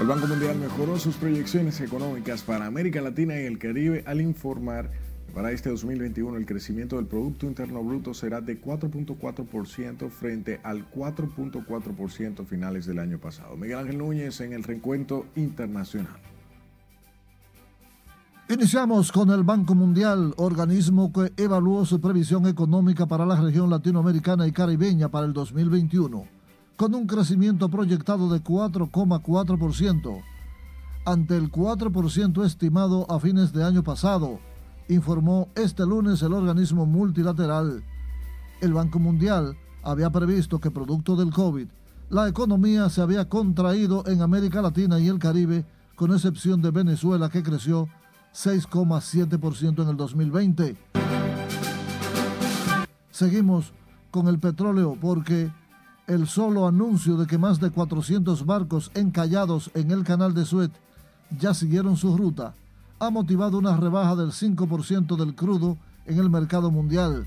El Banco Mundial mejoró sus proyecciones económicas para América Latina y el Caribe al informar que para este 2021 el crecimiento del Producto Interno Bruto será de 4.4% frente al 4.4% finales del año pasado. Miguel Ángel Núñez en el reencuentro internacional. Iniciamos con el Banco Mundial, organismo que evaluó su previsión económica para la región latinoamericana y caribeña para el 2021 con un crecimiento proyectado de 4,4%, ante el 4% estimado a fines de año pasado, informó este lunes el organismo multilateral. El Banco Mundial había previsto que producto del COVID, la economía se había contraído en América Latina y el Caribe, con excepción de Venezuela que creció 6,7% en el 2020. Seguimos con el petróleo porque el solo anuncio de que más de 400 barcos encallados en el canal de Suez ya siguieron su ruta ha motivado una rebaja del 5% del crudo en el mercado mundial,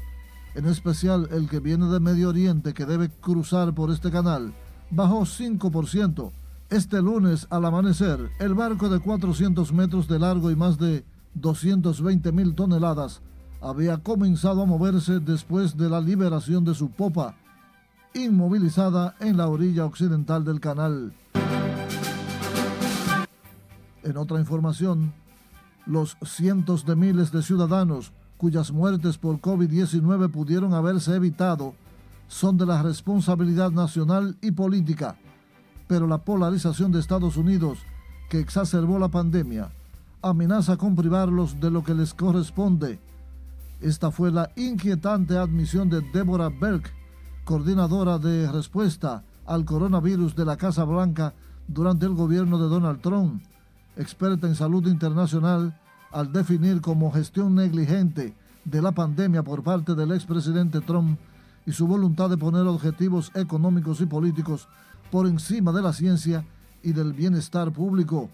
en especial el que viene de Medio Oriente que debe cruzar por este canal, bajó 5%. Este lunes al amanecer, el barco de 400 metros de largo y más de 220 mil toneladas había comenzado a moverse después de la liberación de su popa inmovilizada en la orilla occidental del canal. En otra información, los cientos de miles de ciudadanos cuyas muertes por COVID-19 pudieron haberse evitado son de la responsabilidad nacional y política, pero la polarización de Estados Unidos, que exacerbó la pandemia, amenaza con privarlos de lo que les corresponde. Esta fue la inquietante admisión de Deborah Berg, coordinadora de respuesta al coronavirus de la Casa Blanca durante el gobierno de Donald Trump, experta en salud internacional, al definir como gestión negligente de la pandemia por parte del expresidente Trump y su voluntad de poner objetivos económicos y políticos por encima de la ciencia y del bienestar público.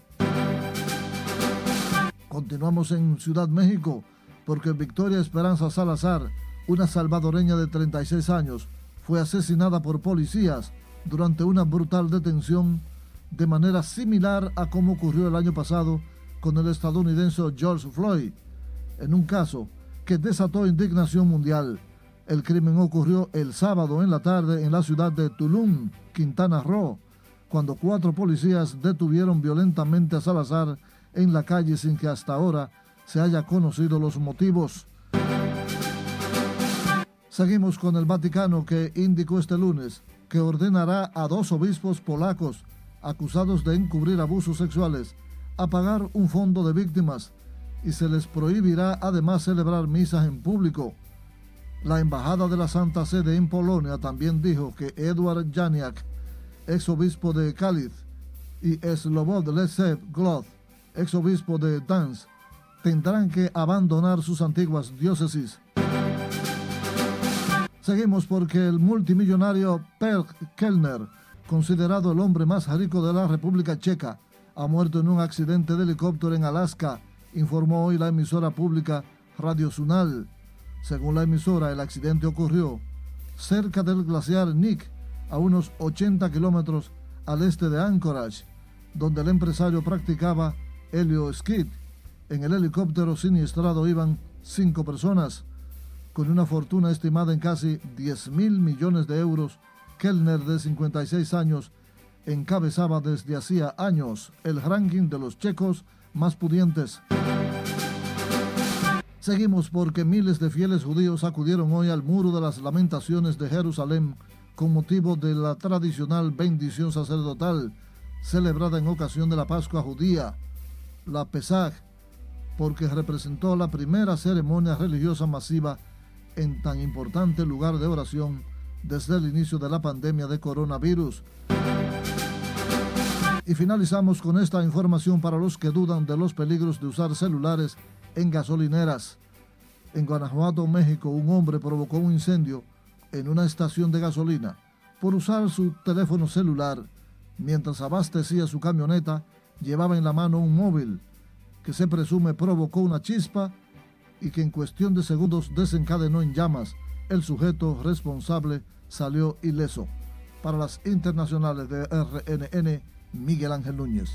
Continuamos en Ciudad México porque Victoria Esperanza Salazar, una salvadoreña de 36 años, fue asesinada por policías durante una brutal detención de manera similar a como ocurrió el año pasado con el estadounidense George Floyd, en un caso que desató indignación mundial. El crimen ocurrió el sábado en la tarde en la ciudad de Tulum, Quintana Roo, cuando cuatro policías detuvieron violentamente a Salazar en la calle sin que hasta ahora se haya conocido los motivos. Seguimos con el Vaticano que indicó este lunes que ordenará a dos obispos polacos acusados de encubrir abusos sexuales a pagar un fondo de víctimas y se les prohibirá además celebrar misas en público. La Embajada de la Santa Sede en Polonia también dijo que Edward Janiak, ex obispo de Cáliz, y Slobod Lesev Gloth, ex obispo de Dansk, tendrán que abandonar sus antiguas diócesis. Seguimos porque el multimillonario Per Kellner, considerado el hombre más rico de la República Checa, ha muerto en un accidente de helicóptero en Alaska, informó hoy la emisora pública Radio Sunal. Según la emisora, el accidente ocurrió cerca del glaciar Nick, a unos 80 kilómetros al este de Anchorage, donde el empresario practicaba helio ski. En el helicóptero siniestrado iban cinco personas con una fortuna estimada en casi 10 mil millones de euros, Kellner, de 56 años, encabezaba desde hacía años el ranking de los checos más pudientes. Seguimos porque miles de fieles judíos acudieron hoy al muro de las lamentaciones de Jerusalén con motivo de la tradicional bendición sacerdotal celebrada en ocasión de la Pascua judía, la Pesach, porque representó la primera ceremonia religiosa masiva en tan importante lugar de oración desde el inicio de la pandemia de coronavirus. Y finalizamos con esta información para los que dudan de los peligros de usar celulares en gasolineras. En Guanajuato, México, un hombre provocó un incendio en una estación de gasolina por usar su teléfono celular mientras abastecía su camioneta. Llevaba en la mano un móvil que se presume provocó una chispa y que en cuestión de segundos desencadenó en llamas. El sujeto responsable salió ileso. Para las internacionales de RNN, Miguel Ángel Núñez.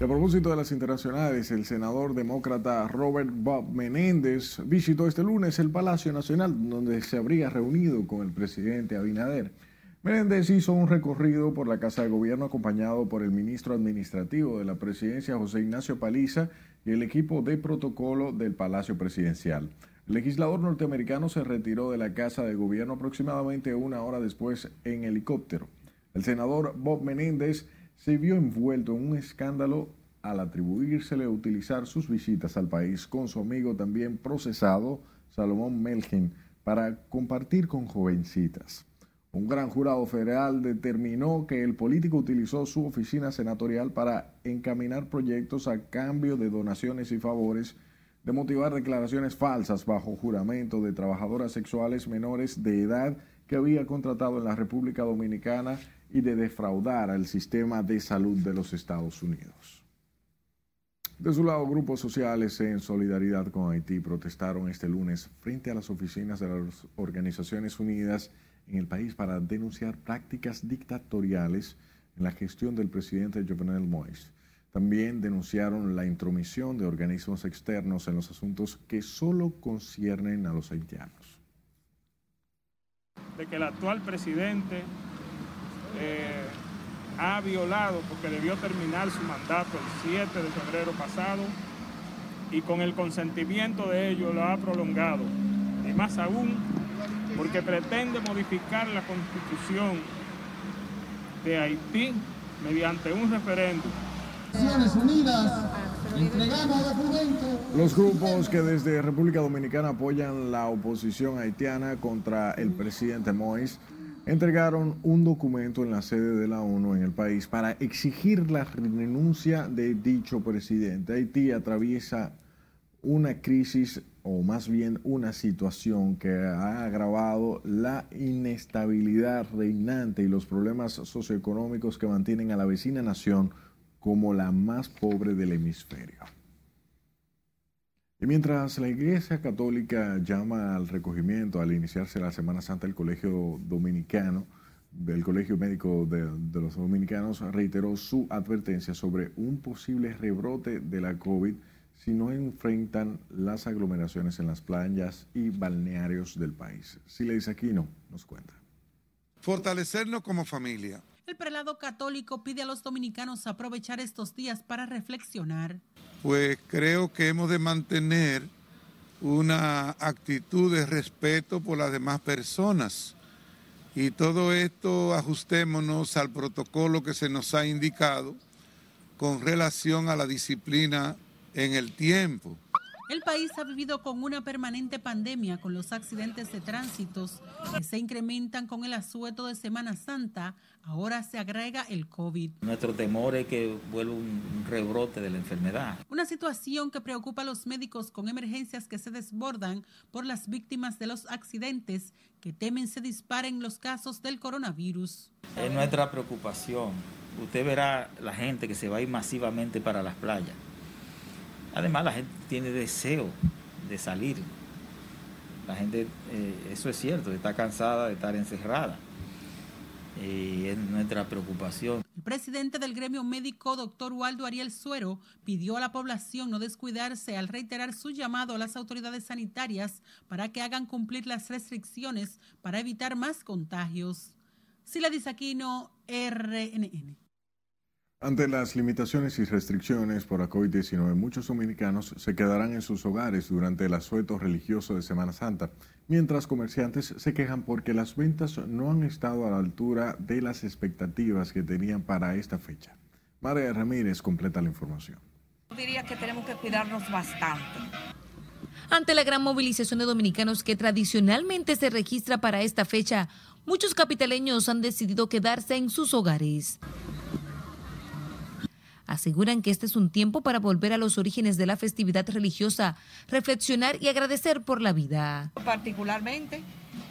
a propósito de las internacionales, el senador demócrata Robert Bob Menéndez visitó este lunes el Palacio Nacional, donde se habría reunido con el presidente Abinader. Menéndez hizo un recorrido por la Casa de Gobierno acompañado por el ministro administrativo de la presidencia, José Ignacio Paliza, y el equipo de protocolo del Palacio Presidencial. El legislador norteamericano se retiró de la Casa de Gobierno aproximadamente una hora después en helicóptero. El senador Bob Menéndez se vio envuelto en un escándalo al atribuírsele utilizar sus visitas al país con su amigo también procesado, Salomón Melgen, para compartir con jovencitas. Un gran jurado federal determinó que el político utilizó su oficina senatorial para encaminar proyectos a cambio de donaciones y favores, de motivar declaraciones falsas bajo juramento de trabajadoras sexuales menores de edad que había contratado en la República Dominicana y de defraudar al sistema de salud de los Estados Unidos. De su lado, grupos sociales en solidaridad con Haití protestaron este lunes frente a las oficinas de las Organizaciones Unidas en el país para denunciar prácticas dictatoriales en la gestión del presidente Jovenel Moïse. También denunciaron la intromisión de organismos externos en los asuntos que solo conciernen a los haitianos. De que el actual presidente eh, ha violado, porque debió terminar su mandato el 7 de febrero pasado, y con el consentimiento de ellos lo ha prolongado. Y más aún, porque pretende modificar la constitución de Haití mediante un referéndum. Los grupos que desde República Dominicana apoyan la oposición haitiana contra el presidente Moïse entregaron un documento en la sede de la ONU en el país para exigir la renuncia de dicho presidente. Haití atraviesa una crisis o más bien una situación que ha agravado la inestabilidad reinante y los problemas socioeconómicos que mantienen a la vecina nación como la más pobre del hemisferio. Y mientras la Iglesia Católica llama al recogimiento al iniciarse la Semana Santa, el Colegio Dominicano, del Colegio Médico de, de los Dominicanos, reiteró su advertencia sobre un posible rebrote de la COVID si no enfrentan las aglomeraciones en las playas y balnearios del país. Sileis Aquino nos cuenta. Fortalecernos como familia. El prelado católico pide a los dominicanos aprovechar estos días para reflexionar. Pues creo que hemos de mantener una actitud de respeto por las demás personas. Y todo esto ajustémonos al protocolo que se nos ha indicado con relación a la disciplina en el tiempo. El país ha vivido con una permanente pandemia con los accidentes de tránsitos que se incrementan con el asueto de Semana Santa. Ahora se agrega el COVID. Nuestro temor es que vuelva un rebrote de la enfermedad. Una situación que preocupa a los médicos con emergencias que se desbordan por las víctimas de los accidentes que temen se disparen los casos del coronavirus. Es nuestra preocupación. Usted verá la gente que se va a ir masivamente para las playas Además, la gente tiene deseo de salir. La gente, eh, eso es cierto, está cansada de estar encerrada. Y es nuestra preocupación. El presidente del gremio médico, doctor Waldo Ariel Suero, pidió a la población no descuidarse al reiterar su llamado a las autoridades sanitarias para que hagan cumplir las restricciones para evitar más contagios. Sila Disaquino, RNN. Ante las limitaciones y restricciones por la COVID-19, muchos dominicanos se quedarán en sus hogares durante el asueto religioso de Semana Santa, mientras comerciantes se quejan porque las ventas no han estado a la altura de las expectativas que tenían para esta fecha. María Ramírez completa la información. diría que tenemos que cuidarnos bastante. Ante la gran movilización de dominicanos que tradicionalmente se registra para esta fecha, muchos capitaleños han decidido quedarse en sus hogares aseguran que este es un tiempo para volver a los orígenes de la festividad religiosa, reflexionar y agradecer por la vida. Particularmente,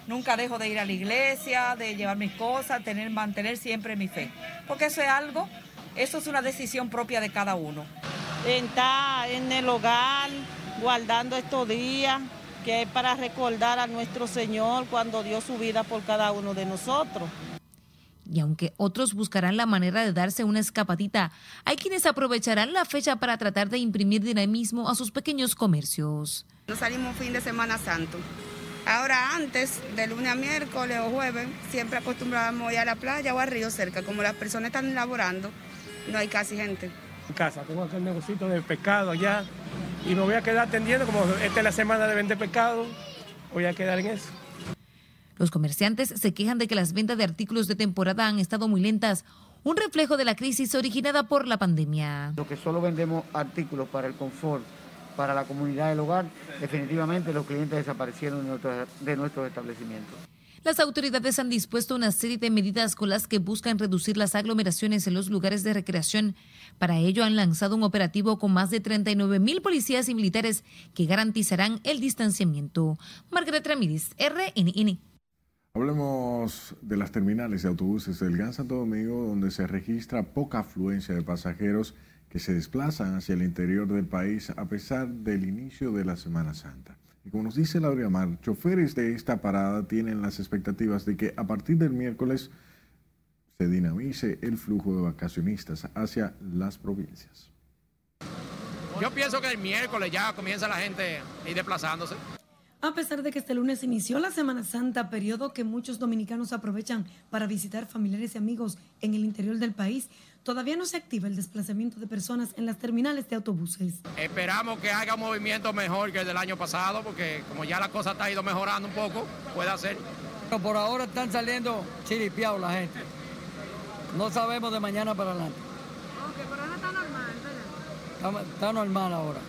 nunca dejo de ir a la iglesia, de llevar mis cosas, tener, mantener siempre mi fe, porque eso es algo, eso es una decisión propia de cada uno. Estar en el hogar, guardando estos días, que es para recordar a nuestro Señor cuando dio su vida por cada uno de nosotros Y aunque otros buscarán la manera de darse una escapadita, hay quienes aprovecharán la fecha para tratar de imprimir dinamismo a sus pequeños comercios. Nos salimos fin de Semana Santo. Ahora antes, de lunes a miércoles o jueves, siempre acostumbrábamos ir a la playa o al río cerca. Como las personas están laborando, no hay casi gente. En casa, tengo aquel negocito de pescado allá y me voy a quedar atendiendo, como esta es la semana de vender pescado, voy a quedar en eso. Los comerciantes se quejan de que las ventas de artículos de temporada han estado muy lentas, un reflejo de la crisis originada por la pandemia. Lo que solo vendemos artículos para el confort, para la comunidad del hogar, definitivamente los clientes desaparecieron de nuestros establecimientos. Las autoridades han dispuesto una serie de medidas con las que buscan reducir las aglomeraciones en los lugares de recreación. Para ello han lanzado un operativo con más de 39 mil policías y militares que garantizarán el distanciamiento. Margaret Ramírez, RNN. Hablemos de las terminales de autobuses del Gran Santo Domingo, donde se registra poca afluencia de pasajeros que se desplazan hacia el interior del país a pesar del inicio de la Semana Santa. Y como nos dice Laura Mar, choferes de esta parada tienen las expectativas de que a partir del miércoles se dinamice el flujo de vacacionistas hacia las provincias. Yo pienso que el miércoles ya comienza la gente a ir desplazándose. A pesar de que este lunes inició la Semana Santa, periodo que muchos dominicanos aprovechan para visitar familiares y amigos en el interior del país, todavía no se activa el desplazamiento de personas en las terminales de autobuses. Esperamos que haga un movimiento mejor que el del año pasado, porque como ya la cosa está ido mejorando un poco, puede hacer. Pero por ahora están saliendo chiripiados la gente. No sabemos de mañana para adelante. Ok, pero ahora está normal, ¿verdad? está normal ahora.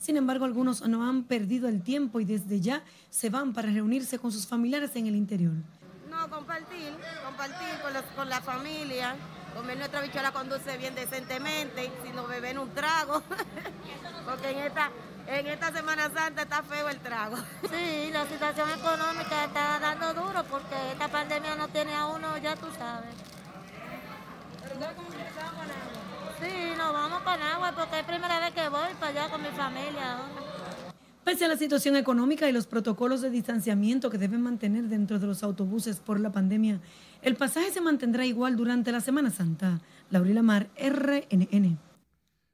Sin embargo, algunos no han perdido el tiempo y desde ya se van para reunirse con sus familiares en el interior. No, compartir, compartir con, la familia, comer nuestra bichuela conduce bien decentemente, si no beben un trago, porque en esta, en esta Semana Santa está feo el trago. Sí, la situación económica está dando duro porque esta pandemia no tiene a uno, ya tú sabes. Sí, nos vamos para agua porque es primera vez que voy para allá con mi familia Pese a la situación económica y los protocolos de distanciamiento que deben mantener dentro de los autobuses por la pandemia, el pasaje se mantendrá igual durante la Semana Santa. Laurila Mar, RNN.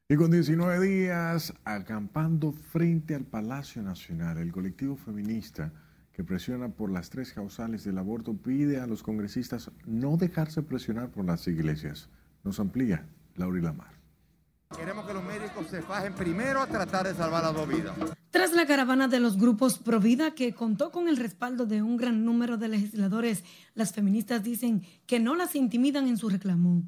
Y con 19 días acampando frente al Palacio Nacional, el colectivo feminista que presiona por las tres causales del aborto pide a los congresistas no dejarse presionar por las iglesias. Nos amplía Laura Lamar. Queremos que los médicos se fajen primero a tratar de salvar las dos vidas. Tras la caravana de los grupos Provida, que contó con el respaldo de un gran número de legisladores, las feministas dicen que no las intimidan en su reclamo.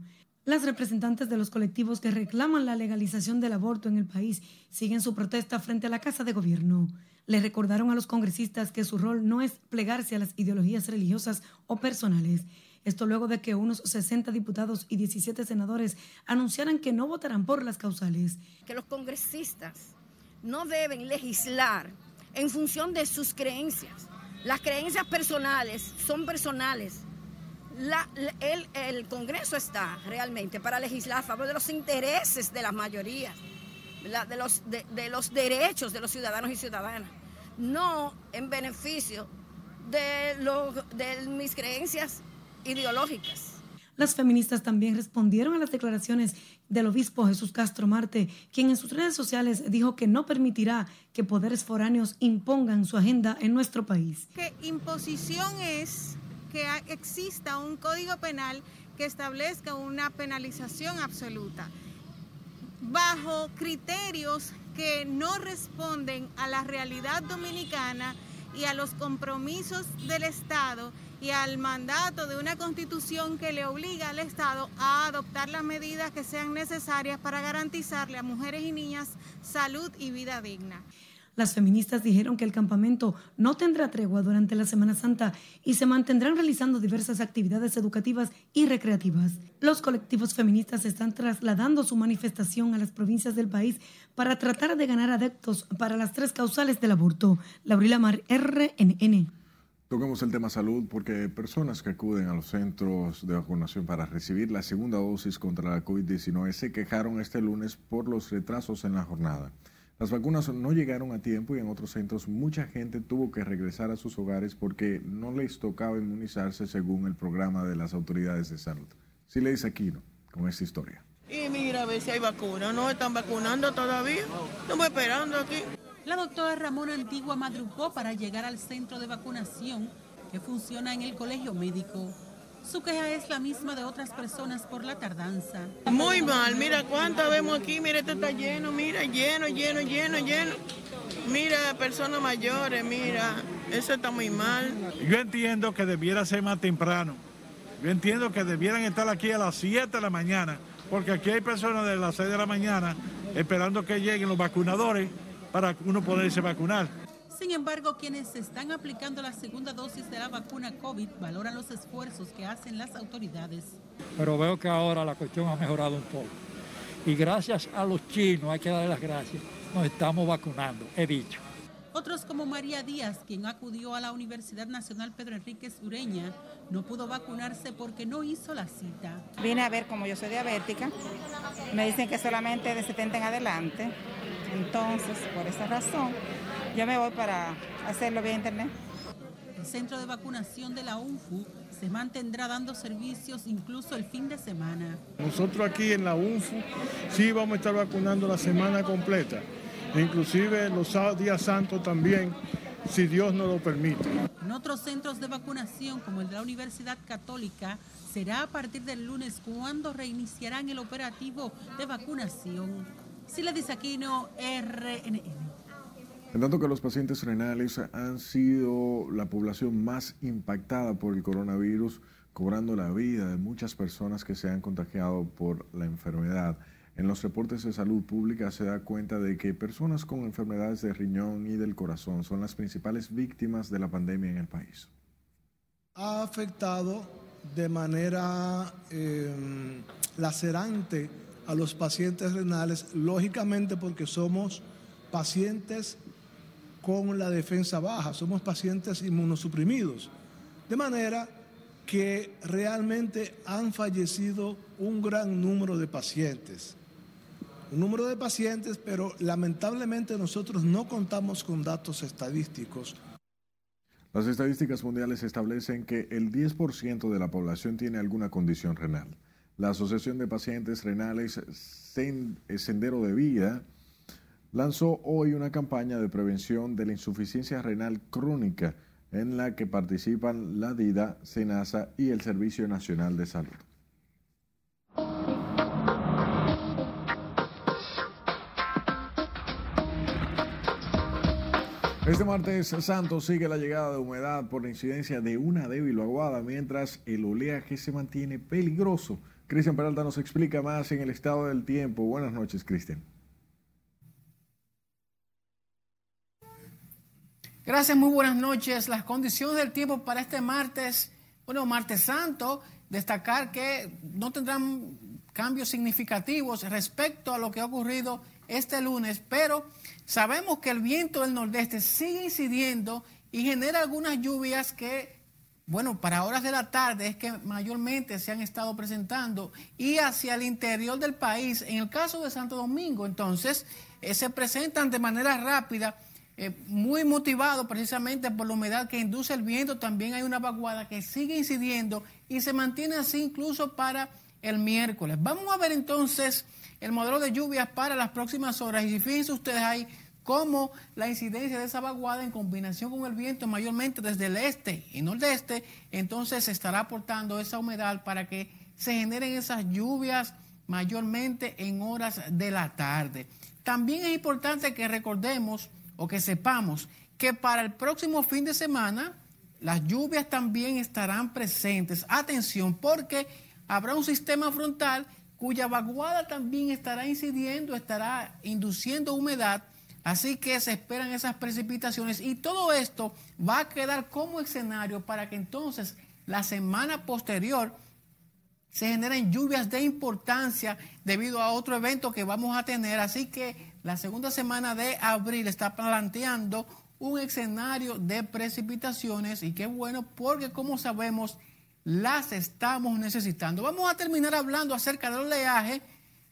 Las representantes de los colectivos que reclaman la legalización del aborto en el país siguen su protesta frente a la Casa de Gobierno. Le recordaron a los congresistas que su rol no es plegarse a las ideologías religiosas o personales, esto luego de que unos 60 diputados y 17 senadores anunciaran que no votarán por las causales. Que los congresistas no deben legislar en función de sus creencias. Las creencias personales son personales. el, Congreso está realmente para legislar a favor de los intereses de las mayorías, de los, de, los derechos de los ciudadanos y ciudadanas, no en beneficio de, de mis creencias ideológicas. Las feministas también respondieron a las declaraciones del obispo Jesús Castro Marte, quien en sus redes sociales dijo que no permitirá que poderes foráneos impongan su agenda en nuestro país. Que imposición es que exista un código penal que establezca una penalización absoluta bajo criterios que no responden a la realidad dominicana y a los compromisos del Estado y al mandato de una constitución que le obliga al Estado a adoptar las medidas que sean necesarias para garantizarle a mujeres y niñas salud y vida digna. Las feministas dijeron que el campamento no tendrá tregua durante la Semana Santa y se mantendrán realizando diversas actividades educativas y recreativas. Los colectivos feministas están trasladando su manifestación a las provincias del país para tratar de ganar adeptos para las tres causales del aborto. Laurila Mar, RNN. Toquemos el tema salud porque personas que acuden a los centros de vacunación para recibir la segunda dosis contra la COVID-19 se quejaron este lunes por los retrasos en la jornada. Las vacunas no llegaron a tiempo y en otros centros mucha gente tuvo que regresar a sus hogares porque no les tocaba inmunizarse según el programa de las autoridades de salud. Si le dice Aquino con esta historia. Y mira a ver si hay vacuna. No están vacunando todavía. Estamos esperando aquí. La doctora Ramón Antigua madrugó para llegar al centro de vacunación que funciona en el colegio médico. Su queja es la misma de otras personas por la tardanza. Muy mal, mira cuántas vemos aquí, mira esto está lleno, mira, lleno, lleno, lleno, lleno. Mira, personas mayores, mira, eso está muy mal. Yo entiendo que debiera ser más temprano. Yo entiendo que debieran estar aquí a las 7 de la mañana, porque aquí hay personas de las 6 de la mañana esperando que lleguen los vacunadores para uno poderse vacunar. Sin embargo, quienes están aplicando la segunda dosis de la vacuna COVID valoran los esfuerzos que hacen las autoridades. Pero veo que ahora la cuestión ha mejorado un poco. Y gracias a los chinos, hay que darle las gracias, nos estamos vacunando, he dicho. Otros como María Díaz, quien acudió a la Universidad Nacional Pedro Enríquez Ureña, no pudo vacunarse porque no hizo la cita. Vine a ver como yo soy diabética, me dicen que solamente de 70 en adelante, entonces por esa razón yo me voy para hacerlo vía internet. El centro de vacunación de la UNFU se mantendrá dando servicios incluso el fin de semana. Nosotros aquí en la UNFU sí vamos a estar vacunando la semana completa, inclusive los días santos también, si Dios nos lo permite. En otros centros de vacunación, como el de la Universidad Católica, será a partir del lunes cuando reiniciarán el operativo de vacunación. Sila Disaquino, RNN. En tanto que los pacientes renales han sido la población más impactada por el coronavirus, cobrando la vida de muchas personas que se han contagiado por la enfermedad. En los reportes de salud pública se da cuenta de que personas con enfermedades de riñón y del corazón son las principales víctimas de la pandemia en el país. Ha afectado de manera eh, lacerante a los pacientes renales, lógicamente porque somos pacientes con la defensa baja, somos pacientes inmunosuprimidos. De manera que realmente han fallecido un gran número de pacientes. Un número de pacientes, pero lamentablemente nosotros no contamos con datos estadísticos. Las estadísticas mundiales establecen que el 10% de la población tiene alguna condición renal. La Asociación de Pacientes Renales Sendero de Vida lanzó hoy una campaña de prevención de la insuficiencia renal crónica en la que participan la DIDA, SENASA y el Servicio Nacional de Salud. Este martes santo sigue la llegada de humedad por la incidencia de una débil aguada, mientras el oleaje se mantiene peligroso. Cristian Peralta nos explica más en el estado del tiempo. Buenas noches, Cristian. Gracias, muy buenas noches. Las condiciones del tiempo para este martes, bueno, martes santo, destacar que no tendrán cambios significativos respecto a lo que ha ocurrido este lunes, pero sabemos que el viento del nordeste sigue incidiendo y genera algunas lluvias que, bueno, para horas de la tarde es que mayormente se han estado presentando y hacia el interior del país, en el caso de Santo Domingo, entonces, eh, se presentan de manera rápida eh, muy motivado precisamente por la humedad que induce el viento, también hay una vaguada que sigue incidiendo y se mantiene así incluso para el miércoles. Vamos a ver entonces el modelo de lluvias para las próximas horas y fíjense ustedes ahí cómo la incidencia de esa vaguada en combinación con el viento mayormente desde el este y nordeste, entonces se estará aportando esa humedad para que se generen esas lluvias mayormente en horas de la tarde. También es importante que recordemos o que sepamos que para el próximo fin de semana las lluvias también estarán presentes. Atención, porque habrá un sistema frontal cuya vaguada también estará incidiendo, estará induciendo humedad. Así que se esperan esas precipitaciones y todo esto va a quedar como escenario para que entonces la semana posterior se generen lluvias de importancia debido a otro evento que vamos a tener. Así que la segunda semana de abril está planteando un escenario de precipitaciones y qué bueno porque como sabemos las estamos necesitando. Vamos a terminar hablando acerca del oleaje.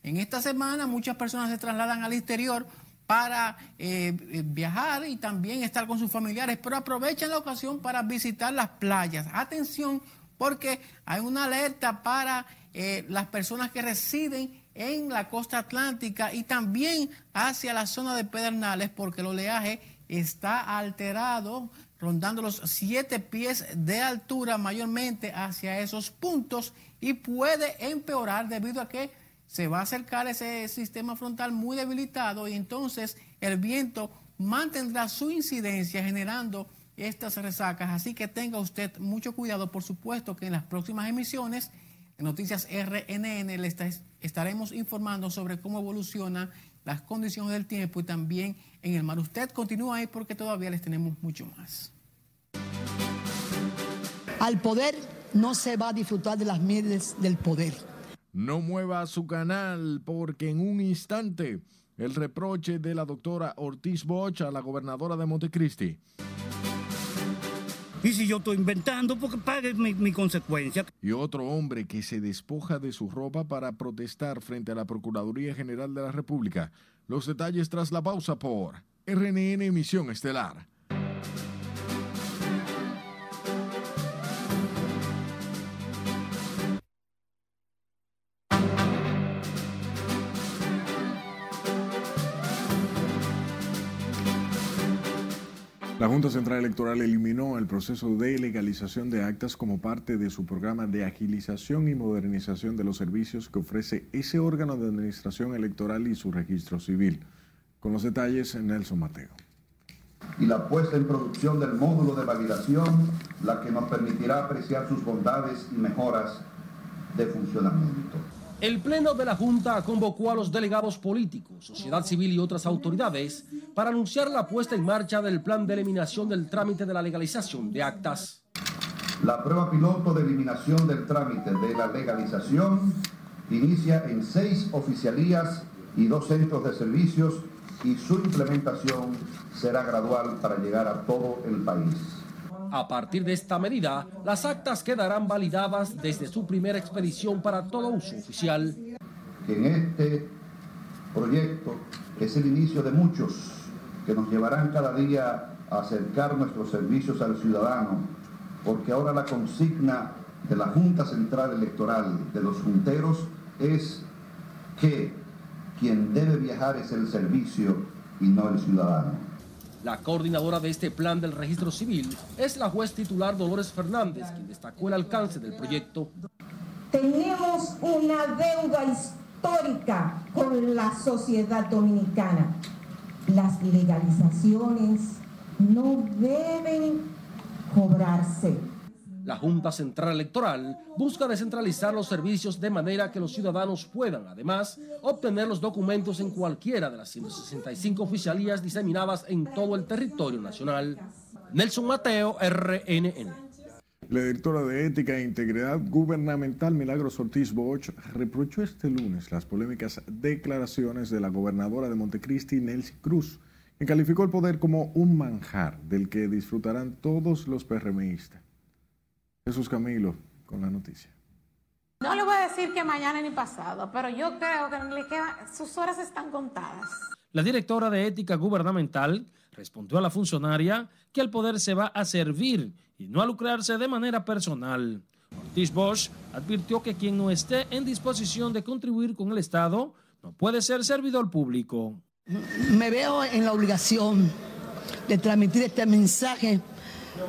En esta semana muchas personas se trasladan al exterior para eh, eh, viajar y también estar con sus familiares, pero aprovechen la ocasión para visitar las playas. Atención, porque hay una alerta para eh, las personas que residen en la costa atlántica y también hacia la zona de Pedernales, porque el oleaje está alterado, rondando los siete pies de altura, mayormente hacia esos puntos, y puede empeorar debido a que se va a acercar ese sistema frontal muy debilitado y entonces el viento mantendrá su incidencia generando estas resacas. Así que tenga usted mucho cuidado, por supuesto que en las próximas emisiones en Noticias RNN le estaremos informando sobre cómo evolucionan las condiciones del tiempo y también en el mar. Usted continúa ahí porque todavía les tenemos mucho más. Al poder no se va a disfrutar de las mieles del poder. No mueva su canal porque en un instante el reproche de la doctora Ortiz Bosch a la gobernadora de Montecristi. Y si yo estoy inventando, porque pague mi, mi, consecuencia. Y otro hombre que se despoja de su ropa para protestar frente a la Procuraduría General de la República. Los detalles tras la pausa por RNN Emisión Estelar. Junta Central Electoral eliminó el proceso de legalización de actas como parte de su programa de agilización y modernización de los servicios que ofrece ese órgano de administración electoral y su registro civil. Con los detalles, Nelson Mateo. Y la puesta en producción del módulo de validación, la que nos permitirá apreciar sus bondades y mejoras de funcionamiento. El Pleno de la Junta convocó a los delegados políticos, sociedad civil y otras autoridades para anunciar la puesta en marcha del plan de eliminación del trámite de la legalización de actas. La prueba piloto de eliminación del trámite de la legalización inicia en seis oficialías y dos centros de servicios y su implementación será gradual para llegar a todo el país. A partir de esta medida, las actas quedarán validadas desde su primera expedición para todo uso oficial. En este proyecto es el inicio de muchos que nos llevarán cada día a acercar nuestros servicios al ciudadano, porque ahora la consigna de la Junta Central Electoral de los junteros es que quien debe viajar es el servicio y no el ciudadano. La coordinadora de este plan del registro civil es la juez titular Dolores Fernández, quien destacó el alcance del proyecto. Tenemos una deuda histórica con la sociedad dominicana. Las legalizaciones no deben cobrarse la Junta Central Electoral busca descentralizar los servicios de manera que los ciudadanos puedan, además, obtener los documentos en cualquiera de las 165 oficialías diseminadas en todo el territorio nacional. Nelson Mateo, RNN. La directora de Ética e Integridad Gubernamental Milagros Ortiz Bosch reprochó este lunes las polémicas declaraciones de la gobernadora de Montecristi, Nelcy Cruz, que calificó el poder como un manjar del que disfrutarán todos los PRMistas. Jesús Camilo con la noticia. No le voy a decir que mañana ni pasado, pero yo creo que le queda, sus horas están contadas. La directora de Ética Gubernamental respondió a la funcionaria que el poder se va a servir y no a lucrarse de manera personal. Ortiz Bosch advirtió que quien no esté en disposición de contribuir con el Estado no puede ser servidor público. Me veo en la obligación de transmitir este mensaje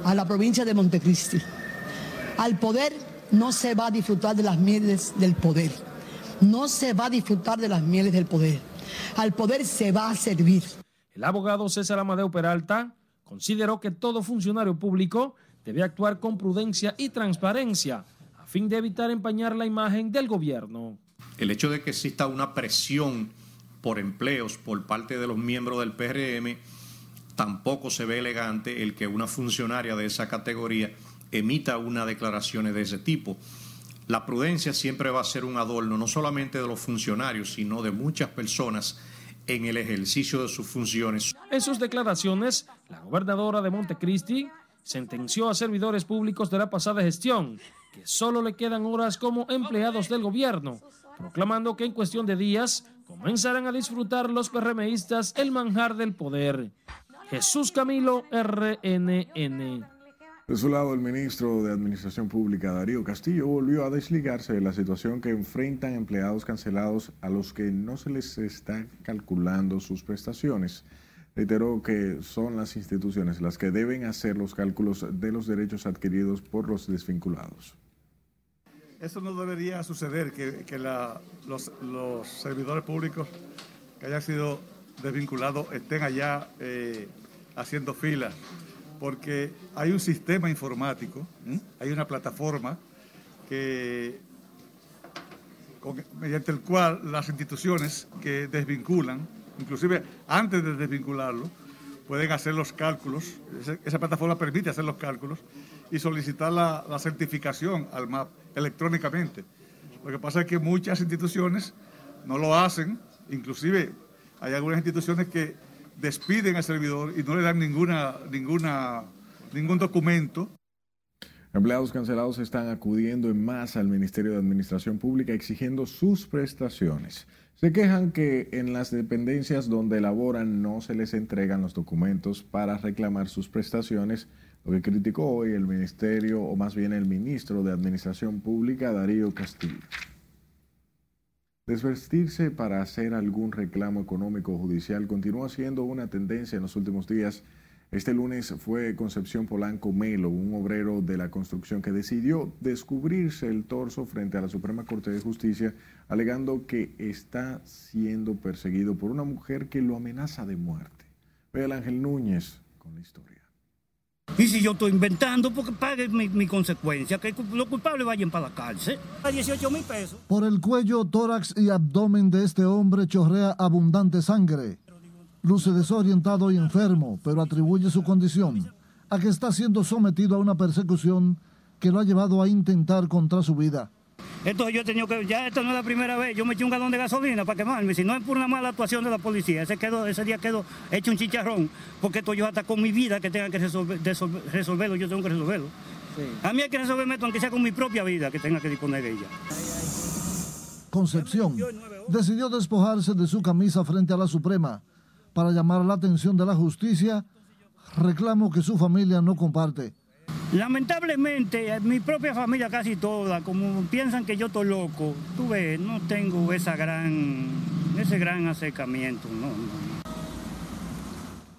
a la provincia de Montecristi al poder no se va a disfrutar de las mieles del poder. No se va a disfrutar de las mieles del poder. Al poder se va a servir. El abogado César Amadeo Peralta consideró que todo funcionario público debe actuar con prudencia y transparencia a fin de evitar empañar la imagen del gobierno. El hecho de que exista una presión por empleos por parte de los miembros del PRM, tampoco se ve elegante el que una funcionaria de esa categoría emita una declaración de ese tipo. La prudencia siempre va a ser un adorno, no solamente de los funcionarios, sino de muchas personas en el ejercicio de sus funciones. En sus declaraciones, la gobernadora de Montecristi sentenció a servidores públicos de la pasada gestión que solo le quedan horas como empleados del gobierno, proclamando que en cuestión de días comenzarán a disfrutar los PRMistas el manjar del poder. Jesús Camilo, RNN. De su lado, el ministro de Administración Pública, Darío Castillo, volvió a desligarse de la situación que enfrentan empleados cancelados a los que no se les está calculando sus prestaciones. Reiteró que son las instituciones las que deben hacer los cálculos de los derechos adquiridos por los desvinculados. Eso no debería suceder, que, los, servidores públicos que hayan sido desvinculados estén allá eh, haciendo fila porque hay un sistema informático, hay una plataforma que, mediante el cual las instituciones que desvinculan, inclusive antes de desvincularlo, pueden hacer los cálculos, esa, plataforma permite hacer los cálculos y solicitar la, la, certificación al MAP electrónicamente. Lo que pasa es que muchas instituciones no lo hacen, inclusive hay algunas instituciones que despiden al servidor y no le dan ninguna, ninguna, ningún documento. Empleados cancelados están acudiendo en masa al Ministerio de Administración Pública exigiendo sus prestaciones. Se quejan que en las dependencias donde laboran no se les entregan los documentos para reclamar sus prestaciones, lo que criticó hoy el Ministerio, o más bien el Ministro de Administración Pública, Darío Castillo. Desvestirse para hacer algún reclamo económico o judicial continúa siendo una tendencia en los últimos días. Este lunes fue Concepción Polanco Melo, un obrero de la construcción que decidió descubrirse el torso frente a la Suprema Corte de Justicia, alegando que está siendo perseguido por una mujer que lo amenaza de muerte. Ve el Ángel Núñez con la historia. Y si yo estoy inventando, porque pague mi, consecuencia, que los culpables vayan para la cárcel. A 18 mil pesos. Por el cuello, tórax y abdomen de este hombre chorrea abundante sangre. Luce desorientado y enfermo, pero atribuye su condición a que está siendo sometido a una persecución que lo ha llevado a intentar contra su vida. Entonces yo he tenido que, ya esta no es la primera vez, yo me eché un galón de gasolina para quemarme, si no es por una mala actuación de la policía, ese, quedó, ese día quedó hecho un chicharrón, porque esto yo hasta con mi vida que tenga que resolverlo, yo tengo que resolverlo. A mí hay que resolverme esto, aunque sea con mi propia vida que tenga que disponer de ella. Concepción decidió despojarse de su camisa frente a la Suprema para llamar la atención de la justicia, reclamo que su familia no comparte. Lamentablemente, eh, mi propia familia casi toda, como piensan que yo estoy loco, tú ves, no tengo esa gran, ese gran acercamiento, no,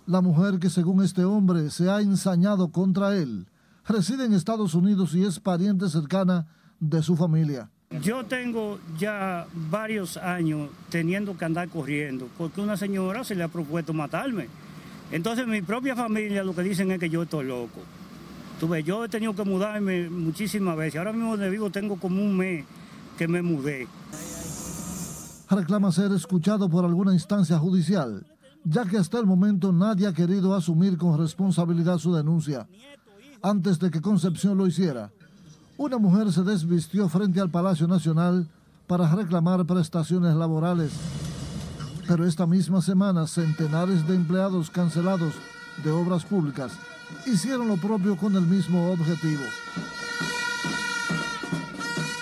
La mujer que según este hombre se ha ensañado contra él, reside en Estados Unidos y es pariente cercana de su familia. Yo tengo ya varios años teniendo que andar corriendo porque una señora se le ha propuesto matarme. Entonces mi propia familia lo que dicen es que yo estoy loco yo he tenido que mudarme muchísimas veces. Ahora mismo donde vivo tengo como un mes que me mudé. Reclama ser escuchado por alguna instancia judicial, ya que hasta el momento nadie ha querido asumir con responsabilidad su denuncia. Antes de que Concepción lo hiciera, una mujer se desvistió frente al Palacio Nacional para reclamar prestaciones laborales. Pero esta misma semana, centenares de empleados cancelados de obras públicas hicieron lo propio con el mismo objetivo.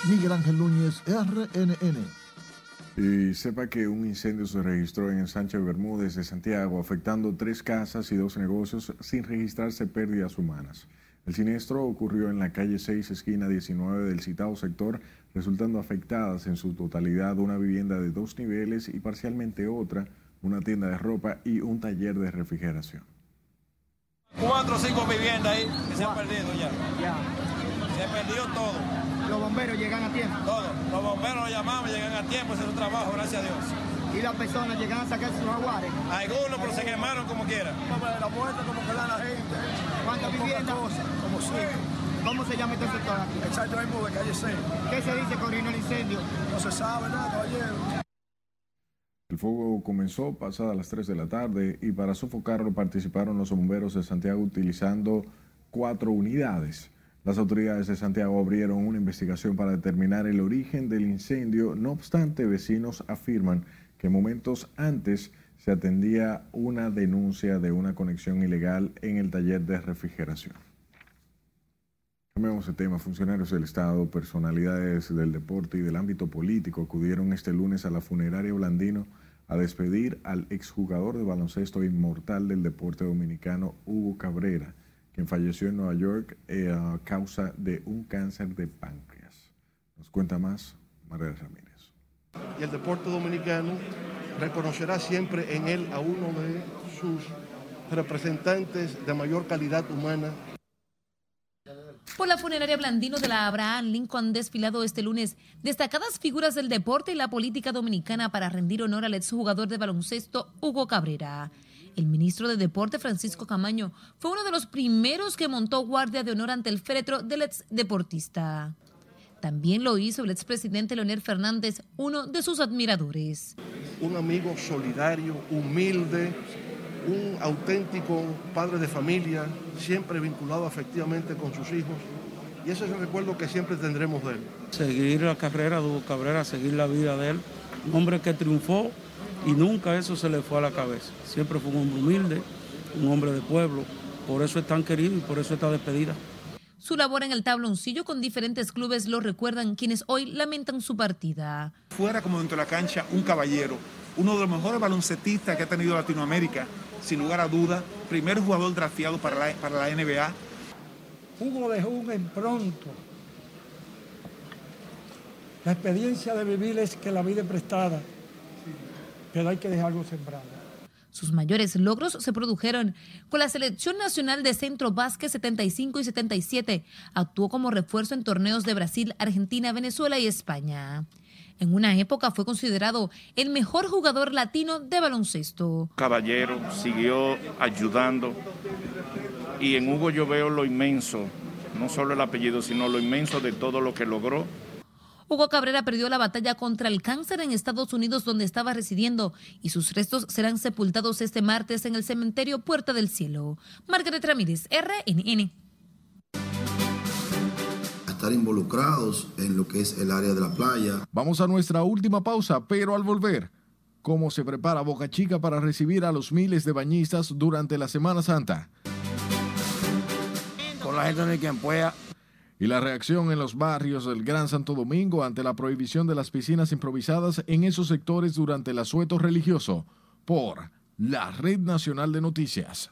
Miguel Ángel Núñez, RNN. Y sepa que un incendio se registró en Sánchez Bermúdez de Santiago, afectando tres casas y dos negocios sin registrarse pérdidas humanas. El siniestro ocurrió en la calle 6, esquina 19 del citado sector, resultando afectadas en su totalidad una vivienda de dos niveles y parcialmente otra, una tienda de ropa y un taller de refrigeración cuatro o cinco viviendas ahí que se han perdido ya. Ya. Se perdió todo. ¿Los bomberos llegan a tiempo? Todo. Los bomberos los llamamos, llegan a tiempo, ese es su trabajo, gracias a Dios. ¿Y las personas llegan a sacar sus aguares? Algunos, pero se quemaron como quiera. La muerte como que da la gente. ¿Cuántas viviendas? Como cinco. ¿Cómo se llama este sector aquí? Exacto, ahí de calle 6. ¿Qué se dice corriendo el incendio? No se sabe nada, caballero. El fuego comenzó pasada las 3 de la tarde y para sofocarlo participaron los bomberos de Santiago utilizando cuatro unidades. Las autoridades de Santiago abrieron una investigación para determinar el origen del incendio. No obstante, vecinos afirman que momentos antes se atendía una denuncia de una conexión ilegal en el taller de refrigeración. Cambiamos de tema. Funcionarios del Estado, personalidades del deporte y del ámbito político acudieron este lunes a la funeraria Blandino a despedir al exjugador de baloncesto inmortal del deporte dominicano, Hugo Cabrera, quien falleció en Nueva York eh, a causa de un cáncer de páncreas. Nos cuenta más María Ramírez. Y el deporte dominicano reconocerá siempre en él a uno de sus representantes de mayor calidad humana por la funeraria Blandino de la Abraham Lincoln desfilado este lunes destacadas figuras del deporte y la política dominicana para rendir honor al exjugador de baloncesto Hugo Cabrera. El ministro de Deporte Francisco Camaño fue uno de los primeros que montó guardia de honor ante el féretro del ex deportista. También lo hizo el expresidente Leonel Fernández, uno de sus admiradores. Un amigo solidario, humilde, un auténtico padre de familia, siempre vinculado afectivamente con sus hijos. Y ese es el recuerdo que siempre tendremos de él. Seguir la carrera de Hugo Cabrera, seguir la vida de él. Un hombre que triunfó y nunca eso se le fue a la cabeza. Siempre fue un hombre humilde, un hombre de pueblo. Por eso es tan querido y por eso está despedida. Su labor en el tabloncillo con diferentes clubes lo recuerdan quienes hoy lamentan su partida. Fuera como dentro de la cancha, un caballero, uno de los mejores baloncetistas que ha tenido Latinoamérica, sin lugar a duda, primer jugador drafteado para la, para la NBA. Hugo dejó un pronto. La experiencia de vivir es que la vida es prestada, pero hay que dejarlo sembrado. Sus mayores logros se produjeron con la Selección Nacional de Centro Básquet 75 y 77. Actuó como refuerzo en torneos de Brasil, Argentina, Venezuela y España. En una época fue considerado el mejor jugador latino de baloncesto. Caballero siguió ayudando y en Hugo yo veo lo inmenso, no solo el apellido, sino lo inmenso de todo lo que logró. Hugo Cabrera perdió la batalla contra el cáncer en Estados Unidos donde estaba residiendo y sus restos serán sepultados este martes en el cementerio Puerta del Cielo. Margaret Ramírez, RNN estar involucrados en lo que es el área de la playa. Vamos a nuestra última pausa, pero al volver, ¿cómo se prepara Boca Chica para recibir a los miles de bañistas durante la Semana Santa? Con la gente de quien pueda. Y la reacción en los barrios del Gran Santo Domingo ante la prohibición de las piscinas improvisadas en esos sectores durante el asueto religioso por la Red Nacional de Noticias.